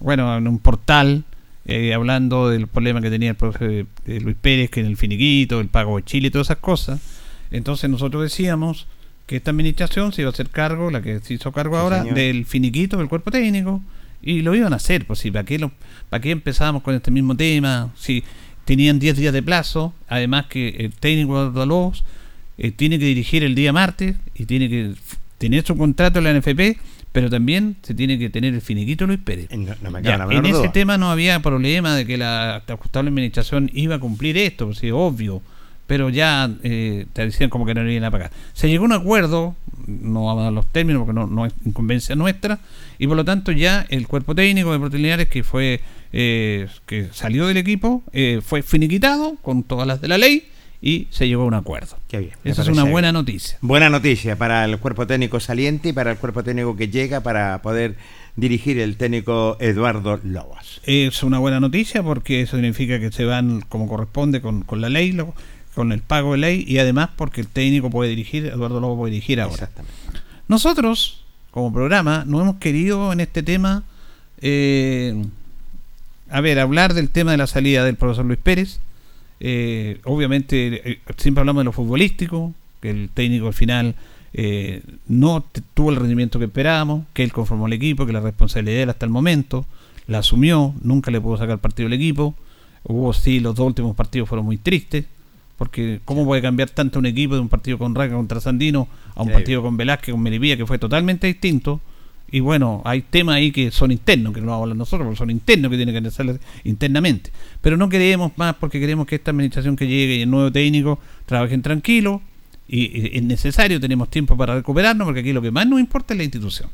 bueno, en un portal, eh, hablando del problema que tenía el profe eh, Luis Pérez, que en el finiquito, el pago de Chile y todas esas cosas. Entonces nosotros decíamos que esta administración se iba a hacer cargo, la que se hizo cargo Sí, ahora, señor. del finiquito del cuerpo técnico, y lo iban a hacer, pues sí, ¿para qué, lo, ¿para qué empezábamos con este mismo tema? Si tenían 10 días de plazo, además que el técnico de Lobos eh, tiene que dirigir el día martes y tiene que tener su contrato en la NFP, pero también se tiene que tener el finiquito Luis Pérez. no me Ya, en ese duda. tema no había problema de que la ajustable administración iba a cumplir esto, pues sí, obvio, pero ya eh, te decían como que no le iban a pagar. Se llegó a un acuerdo, no vamos a dar los términos porque no, no es incumbencia nuestra, y por lo tanto ya el cuerpo técnico de oportunidades que fue eh, que salió del equipo eh, fue finiquitado con todas las de la ley y se llegó a un acuerdo. Qué bien. me Esa es una buena bien. noticia. Buena noticia para el cuerpo técnico saliente y para el cuerpo técnico que llega para poder dirigir el técnico Eduardo Lobos. Es una buena noticia porque eso significa que se van como corresponde con, con la ley, lo- con el pago de ley y además porque el técnico puede dirigir, Eduardo Lobo puede dirigir ahora. Nosotros, como programa, no hemos querido en este tema, eh, a ver, hablar del tema de la salida del profesor Luis Pérez. Eh, obviamente, eh, siempre hablamos de lo futbolístico, que el técnico al final eh, no tuvo el rendimiento que esperábamos, que él conformó el equipo, que la responsabilidad hasta el momento la asumió, nunca le pudo sacar partido al equipo. Hubo sí, los dos últimos partidos fueron muy tristes, porque ¿cómo puede cambiar tanto un equipo de un partido con Raca contra Sandino a un partido con Velázquez, con Melipilla, que fue totalmente distinto? Y bueno, hay temas ahí que son internos, que no vamos a hablar nosotros, porque son internos que tienen que analizarse internamente. Pero no queremos más porque queremos que esta administración que llegue y el nuevo técnico trabajen tranquilo y, y es necesario, tenemos tiempo para recuperarnos, porque aquí lo que más nos importa es la institución.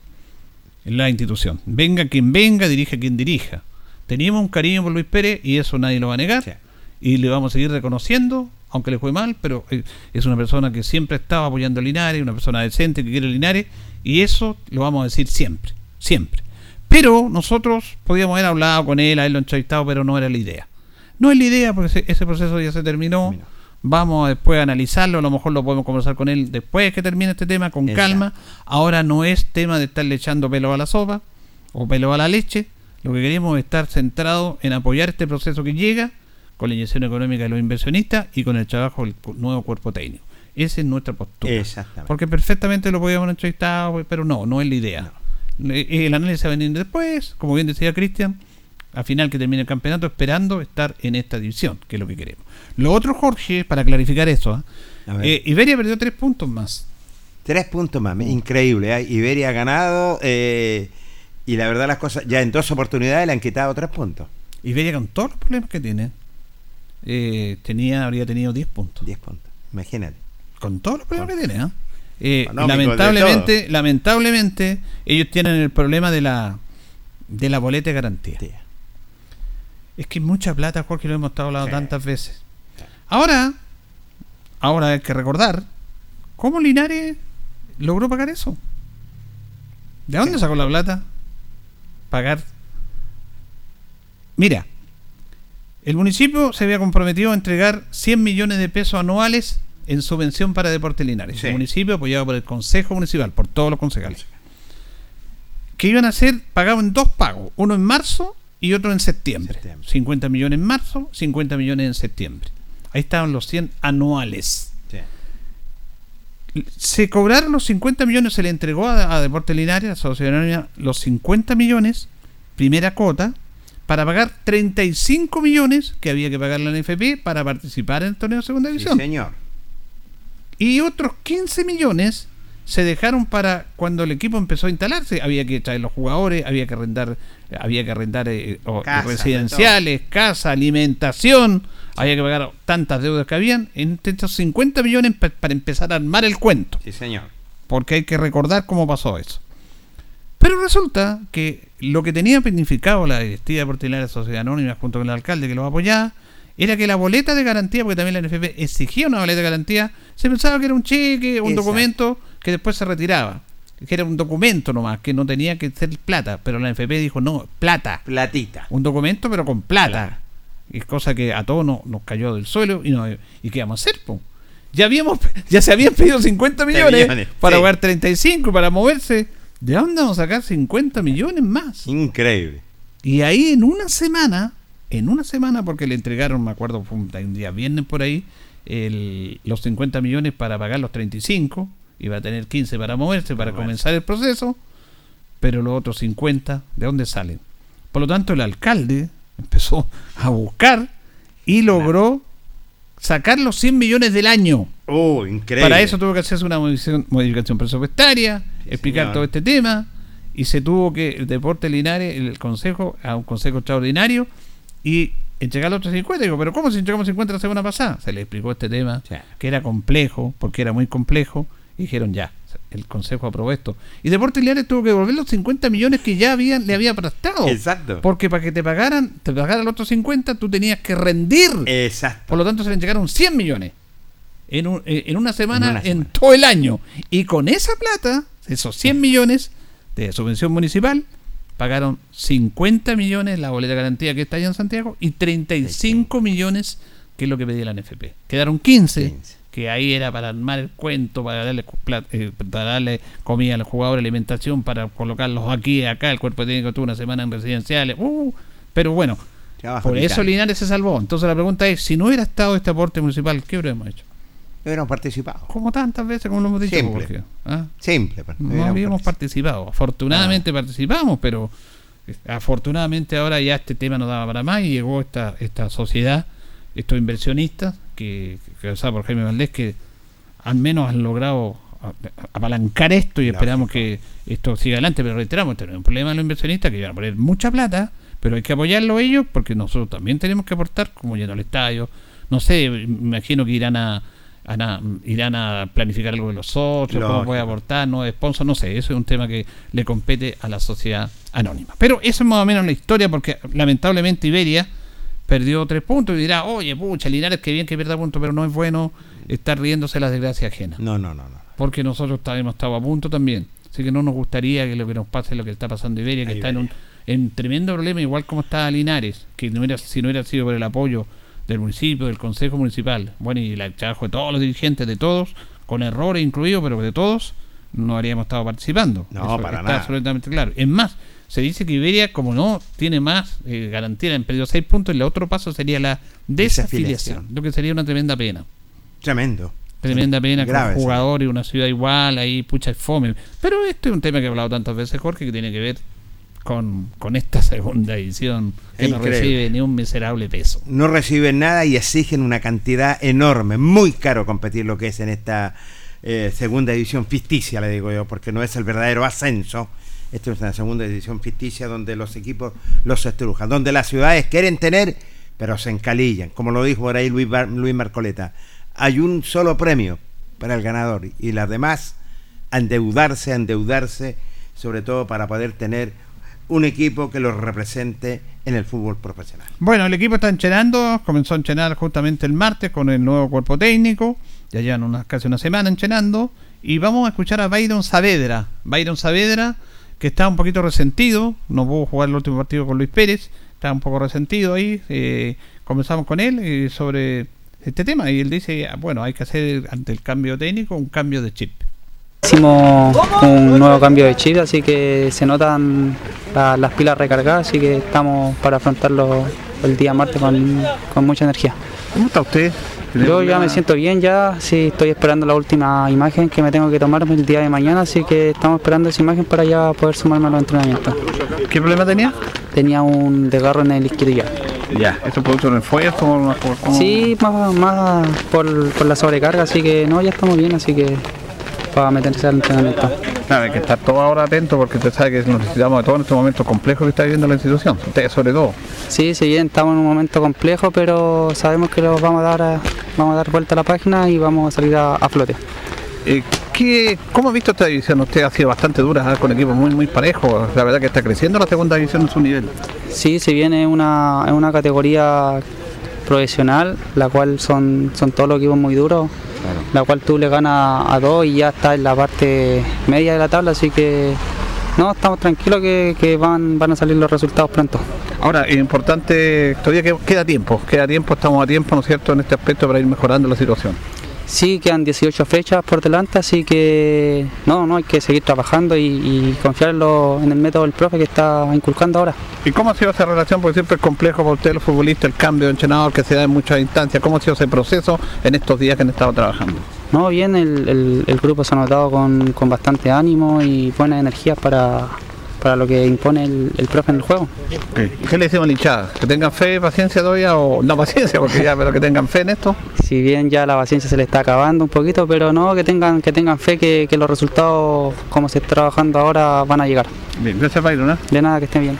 Es la institución. Venga quien venga, dirija quien dirija. Teníamos un cariño por Luis Pérez y eso nadie lo va a negar. Y le vamos a seguir reconociendo, aunque le fue mal, pero eh, es una persona que siempre ha estado apoyando a Linares, una persona decente que quiere Linares, y eso lo vamos a decir siempre, siempre. Pero nosotros podíamos haber hablado con él, haberlo entrevistado, pero no era la idea. No es la idea porque ese, ese proceso ya se terminó. Vamos a después a analizarlo, a lo mejor lo podemos conversar con él después que termine este tema con Exacto. calma. Ahora no es tema de estarle echando pelo a la sopa o pelo a la leche. Lo que queremos es estar centrados en apoyar este proceso que llega con la inyección económica de los inversionistas y con el trabajo del nuevo cuerpo técnico. Esa es nuestra postura. Exactamente. Porque perfectamente lo podíamos haber entrevistado, pero no, no es la idea. Eh, El análisis va a venir después, como bien decía Cristian, al final que termine el campeonato, esperando estar en esta división, que es lo que queremos. Lo otro, Jorge, para clarificar eso, ¿ah? Eh, Iberia perdió tres puntos más. Tres puntos más, increíble. ¿eh? Iberia ha ganado eh, y la verdad las cosas, ya en dos oportunidades le han quitado tres puntos. Iberia con todos los problemas que tiene, eh, tenía, habría tenido 10 puntos. 10 puntos, imagínate. Con todos los problemas que tiene. Eh, de lamentablemente, lamentablemente, ellos tienen el problema de la de la boleta de garantía. Es que mucha plata, Jorge, lo hemos estado hablando tantas veces. Ahora, ahora hay que recordar cómo Linares logró pagar eso. ¿De dónde sacó la plata? Pagar. Mira, el municipio se había comprometido a entregar 100 millones de pesos anuales en subvención para Deportes Linares. Sí. El municipio apoyado por el Consejo Municipal, por todos los concejales. Que iban a ser pagados en dos pagos, uno en marzo y otro en septiembre. 50 millones en marzo, 50 millones en septiembre. Ahí estaban los 100 anuales. Se cobraron los 50 millones, se le entregó a, a Deportes Linares, a Sociedad Anónima, los 50 millones, primera cuota, para pagar 35 millones que había que pagar la NFP para participar en el torneo de segunda división. señor. Y otros 15 millones se dejaron para cuando el equipo empezó a instalarse. Había que traer los jugadores, había que arrendar, había que arrendar eh, residenciales, casa, alimentación, había que pagar tantas deudas que habían. Entre estos 50 millones pa- para empezar a armar el cuento. Sí, señor. Porque hay que recordar cómo pasó eso. Pero resulta que lo que tenía planificado la directiva de Portilinares de Sociedad Anónima junto con el alcalde que lo apoyaba era que la boleta de garantía, porque también la NFP exigía una boleta de garantía, se pensaba que era un cheque, un Exacto. documento que después se retiraba. Que era un documento nomás, que no tenía que ser plata. Pero la NFP dijo, no, plata. Platita. Un documento, pero con plata. Y es cosa que a todos nos, nos cayó del suelo y, no, ¿y qué vamos a hacer? po? Ya, habíamos, [LAUGHS] ya se habían pedido 50 millones, millones, para sí. jugar 35, para moverse. ¿De dónde vamos a sacar 50 millones más? Increíble. Y ahí en una semana, en una semana, porque le entregaron, me acuerdo, fue un, un día viernes por ahí, el- los 50 millones para pagar los 35, iba a tener 15 para moverse, para Para comenzar el proceso, pero los otros 50, ¿de dónde salen? Por lo tanto, el alcalde empezó a buscar y logró sacar los 100 millones del año. Oh, increíble. Para eso tuvo que hacerse una modificación, modificación presupuestaria, explicar señor. todo este tema, y se tuvo que, el Deporte Linares, el consejo, a un consejo extraordinario, y entregar los otros 50. Digo, pero ¿cómo si entregamos 50 la semana pasada? Se le explicó este tema, que era complejo, porque era muy complejo, y dijeron ya, el consejo aprobó esto. Y Deporte Linares tuvo que devolver los 50 millones que ya habían, le había prestado. Exacto. Porque para que te pagaran, te pagaran los otros 50, tú tenías que rendir. Exacto. Por lo tanto, se le entregaron 100 millones en, un- eh, en una semana, En todo el año. Y con esa plata, esos 100 millones de subvención municipal, pagaron 50 millones la boleta de garantía que está allá en Santiago y 35 millones que es lo que pedía la NFP. Quedaron 15, que ahí era para armar el cuento, para darle, eh, para darle comida a los jugadores, alimentación, para colocarlos aquí acá. El cuerpo técnico tuvo una semana en residenciales. uh, pero bueno, por eso. Linares se salvó. Entonces la pregunta es, si no hubiera estado este aporte municipal, ¿qué hubiéramos hecho? Hubiéramos participado. Como tantas veces, como lo hemos dicho. Simple. Jorge, ¿ah? Simple. pues, No habíamos participado. Afortunadamente participamos, pero eh, afortunadamente ahora ya este tema no daba para más y llegó esta, esta sociedad, estos inversionistas, que, que o sea, por Jaime Valdés, que al menos han logrado apalancar esto y esperamos que esto siga adelante, pero reiteramos, tenemos un problema de los inversionistas que van a poner mucha plata, pero hay que apoyarlo ellos porque nosotros también tenemos que aportar, como yendo al estadio, no sé, me imagino que irán a, a irán a planificar algo de los socios, cómo Lógico. puede aportar, no sponsor, no sé, eso es un tema que le compete a la sociedad anónima. Pero eso es más o menos la historia porque lamentablemente Iberia perdió tres puntos y dirá, oye, pucha, Linares, que bien que pierda puntos, pero no es bueno estar riéndose las desgracias ajenas. No, no, no, no. Porque nosotros hemos estado a punto también. Así que no nos gustaría que lo que nos pase lo que está pasando Iberia, que A está en un en tremendo problema, igual como está Linares, que no hubiera, si no hubiera sido por el apoyo del municipio, del consejo municipal, bueno, y el trabajo de todos los dirigentes, de todos, con errores incluidos, pero de todos, no habríamos estado participando. No, Eso para está nada. absolutamente claro. Es más, se dice que Iberia, como no tiene más eh, garantía, han perdido 6 puntos y el otro paso sería la desafiliación, Desafiliación. lo que sería una tremenda pena. Tremendo. Tremenda pena Grave, con sí. jugador y una ciudad igual, ahí pucha es fome. Pero este es un tema que he hablado tantas veces, Jorge, que tiene que ver con, con esta [LAUGHS] segunda edición que no recibe ni un miserable peso. no reciben nada y exigen una cantidad enorme. Muy caro competir lo que es en esta eh, segunda edición ficticia, le digo yo, porque no es el verdadero ascenso. Esto es una segunda edición ficticia donde los equipos los estrujan, donde las ciudades quieren tener, pero se encalillan. Como lo dijo por ahí Luis, Bar- Luis Marcoleta, hay un solo premio para el ganador y las demás endeudarse, endeudarse, sobre todo para poder tener un equipo que los represente en el fútbol profesional. Bueno, el equipo está enchenando, comenzó a enchenar justamente el martes con el nuevo cuerpo técnico, ya llevan casi una semana enchenando, y vamos a escuchar a Byron Saavedra. Byron Saavedra, que está un poquito resentido, no pudo jugar el último partido con Luis Pérez, está un poco resentido ahí, eh, comenzamos con él eh, sobre este tema, y él dice, ah, bueno, hay que hacer ante el cambio técnico un cambio de chip. Hicimos un nuevo cambio de chip, así que se notan la- las pilas recargadas, así que estamos para afrontarlo el día martes con, con mucha energía. ¿Cómo está usted? Yo ya me siento bien, ya sí estoy esperando la última imagen que me tengo que tomar el día de mañana, así que estamos esperando esa imagen para ya poder sumarme a los entrenamientos. ¿Qué problema tenía? Tenía un desgarro en el isquiotibial. Ya, ¿esto producto de un esfuerzo? Como- Sí, más, más por, por la sobrecarga, así que no, ya estamos bien, así que para meterse al entrenamiento. Claro, hay que estar todo ahora atento porque usted sabe que necesitamos de todo en estos momentos complejos que está viviendo la institución. Usted sobre todo. Sí, si bien estamos en un momento complejo, pero sabemos que lo vamos a dar a- vamos a dar vuelta a la página y vamos a salir a, a flote. Eh, ¿qué, ¿Cómo ha visto esta división? Usted ha sido bastante dura ¿eh? con equipos muy muy parejos. La verdad que está creciendo la segunda división en su nivel. Sí, si bien es una, es una categoría profesional, la cual son, son todos los equipos muy duros, la cual tú le ganas a dos y ya está en la parte media de la tabla, así que no, estamos tranquilos que, que van, van a salir los resultados pronto. Ahora, es importante, todavía que- queda tiempo, queda tiempo, estamos a tiempo, ¿no es cierto?, en este aspecto para ir mejorando la situación. Sí, quedan 18 fechas por delante, así que no, no hay que seguir trabajando y, y confiar en, lo- en el método del profe que está inculcando ahora. ¿Y cómo ha sido esa relación? Porque siempre es complejo para usted, los futbolistas, el cambio de entrenador que se da en muchas instancias. ¿Cómo ha sido ese proceso en estos días que han estado trabajando? No, bien, el, el- el grupo se ha notado con, con bastante ánimo y buenas energías para, para lo que impone el, el profe en el juego. ¿Qué le decimos a la hinchada? ¿Que tengan fe, paciencia todavía o no paciencia, porque ya, pero que tengan fe en esto? Si bien ya la paciencia se le está acabando un poquito, pero no, que tengan, que tengan fe que, que los resultados, como se está trabajando ahora, van a llegar. Bien, gracias Byron. ¿eh? De nada, que estén bien.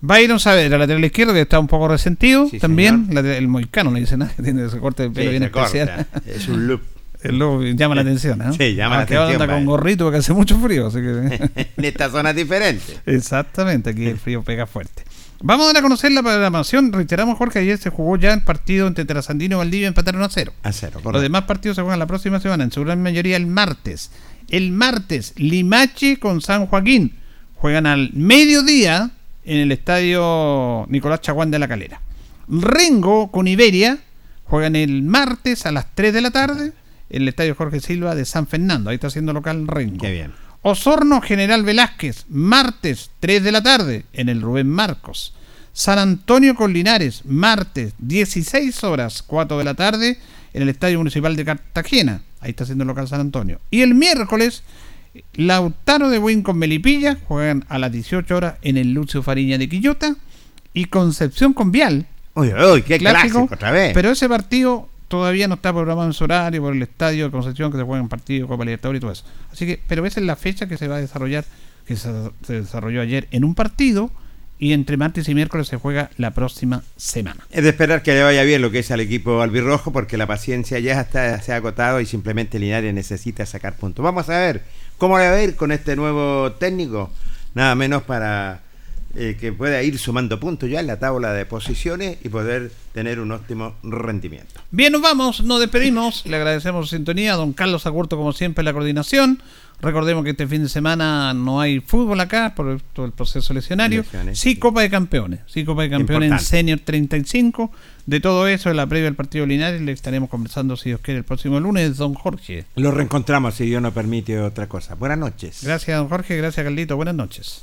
Byron Saavedra, lateral izquierdo, que está un poco resentido también. el moicano no dice nada, [LAUGHS] que tiene ese corte de pelo Sí, bien corta. especial. Es un look. Llama la atención, ¿no? Sí, llama la Aunque ahora atención, anda con gorrito porque hace mucho frío, así que... [LAUGHS] en esta zona diferente. Exactamente, aquí el frío pega fuerte. Vamos a dar a conocer la programación. Reiteramos, Jorge, ayer se jugó ya el partido entre Trasandino y Valdivia, empataron a cero. A cero, Los correcto. demás partidos se juegan la próxima semana, en su gran mayoría el martes. El martes, Limache con San Joaquín. Juegan al mediodía en el estadio Nicolás Chaguán de la Calera. Rengo con Iberia juegan el martes a las 3 de la tarde en el estadio Jorge Silva de San Fernando. Ahí está haciendo local Rengo. Qué bien. Osorno General Velázquez, martes 3 de la tarde en el Rubén Marcos. San Antonio con Linares, martes 16 horas 4 de la tarde en el Estadio Municipal de Cartagena. Ahí está haciendo local San Antonio. Y el miércoles, Lautaro de Buin con Melipilla juegan a las 18 horas en el Lucio Fariña de Quillota. Y Concepción con Vial. Uy, uy, qué clásico otra vez. Pero ese partido todavía no está programado en su horario por el estadio de Concepción que se juega en partido Copa Libertadores y todo eso. Así que, pero esa es la fecha que se va a desarrollar, que se, desarrolló ayer en un partido y entre martes y miércoles se juega la próxima semana. Es de esperar que le vaya bien lo que es al equipo albirrojo porque la paciencia ya está, se ha agotado y simplemente Linares necesita sacar puntos. Vamos a ver cómo le va a ir con este nuevo técnico, nada menos para eh, que pueda ir sumando puntos ya en la tabla de posiciones y poder tener un óptimo rendimiento. Bien, nos vamos, nos despedimos. Le agradecemos su sintonía a don Carlos Agurto, como siempre, en la coordinación. Recordemos que este fin de semana no hay fútbol acá por todo el proceso lesionario. Lesiones, sí, Copa de Campeones. Sí, Copa de Campeones en Importante. Senior 35. De todo eso, en la previa del partido Linares, le estaremos conversando, si Dios quiere, el próximo lunes, don Jorge. Lo reencontramos si Dios no permite otra cosa. Buenas noches. Gracias, don Jorge. Gracias, Carlito. Buenas noches.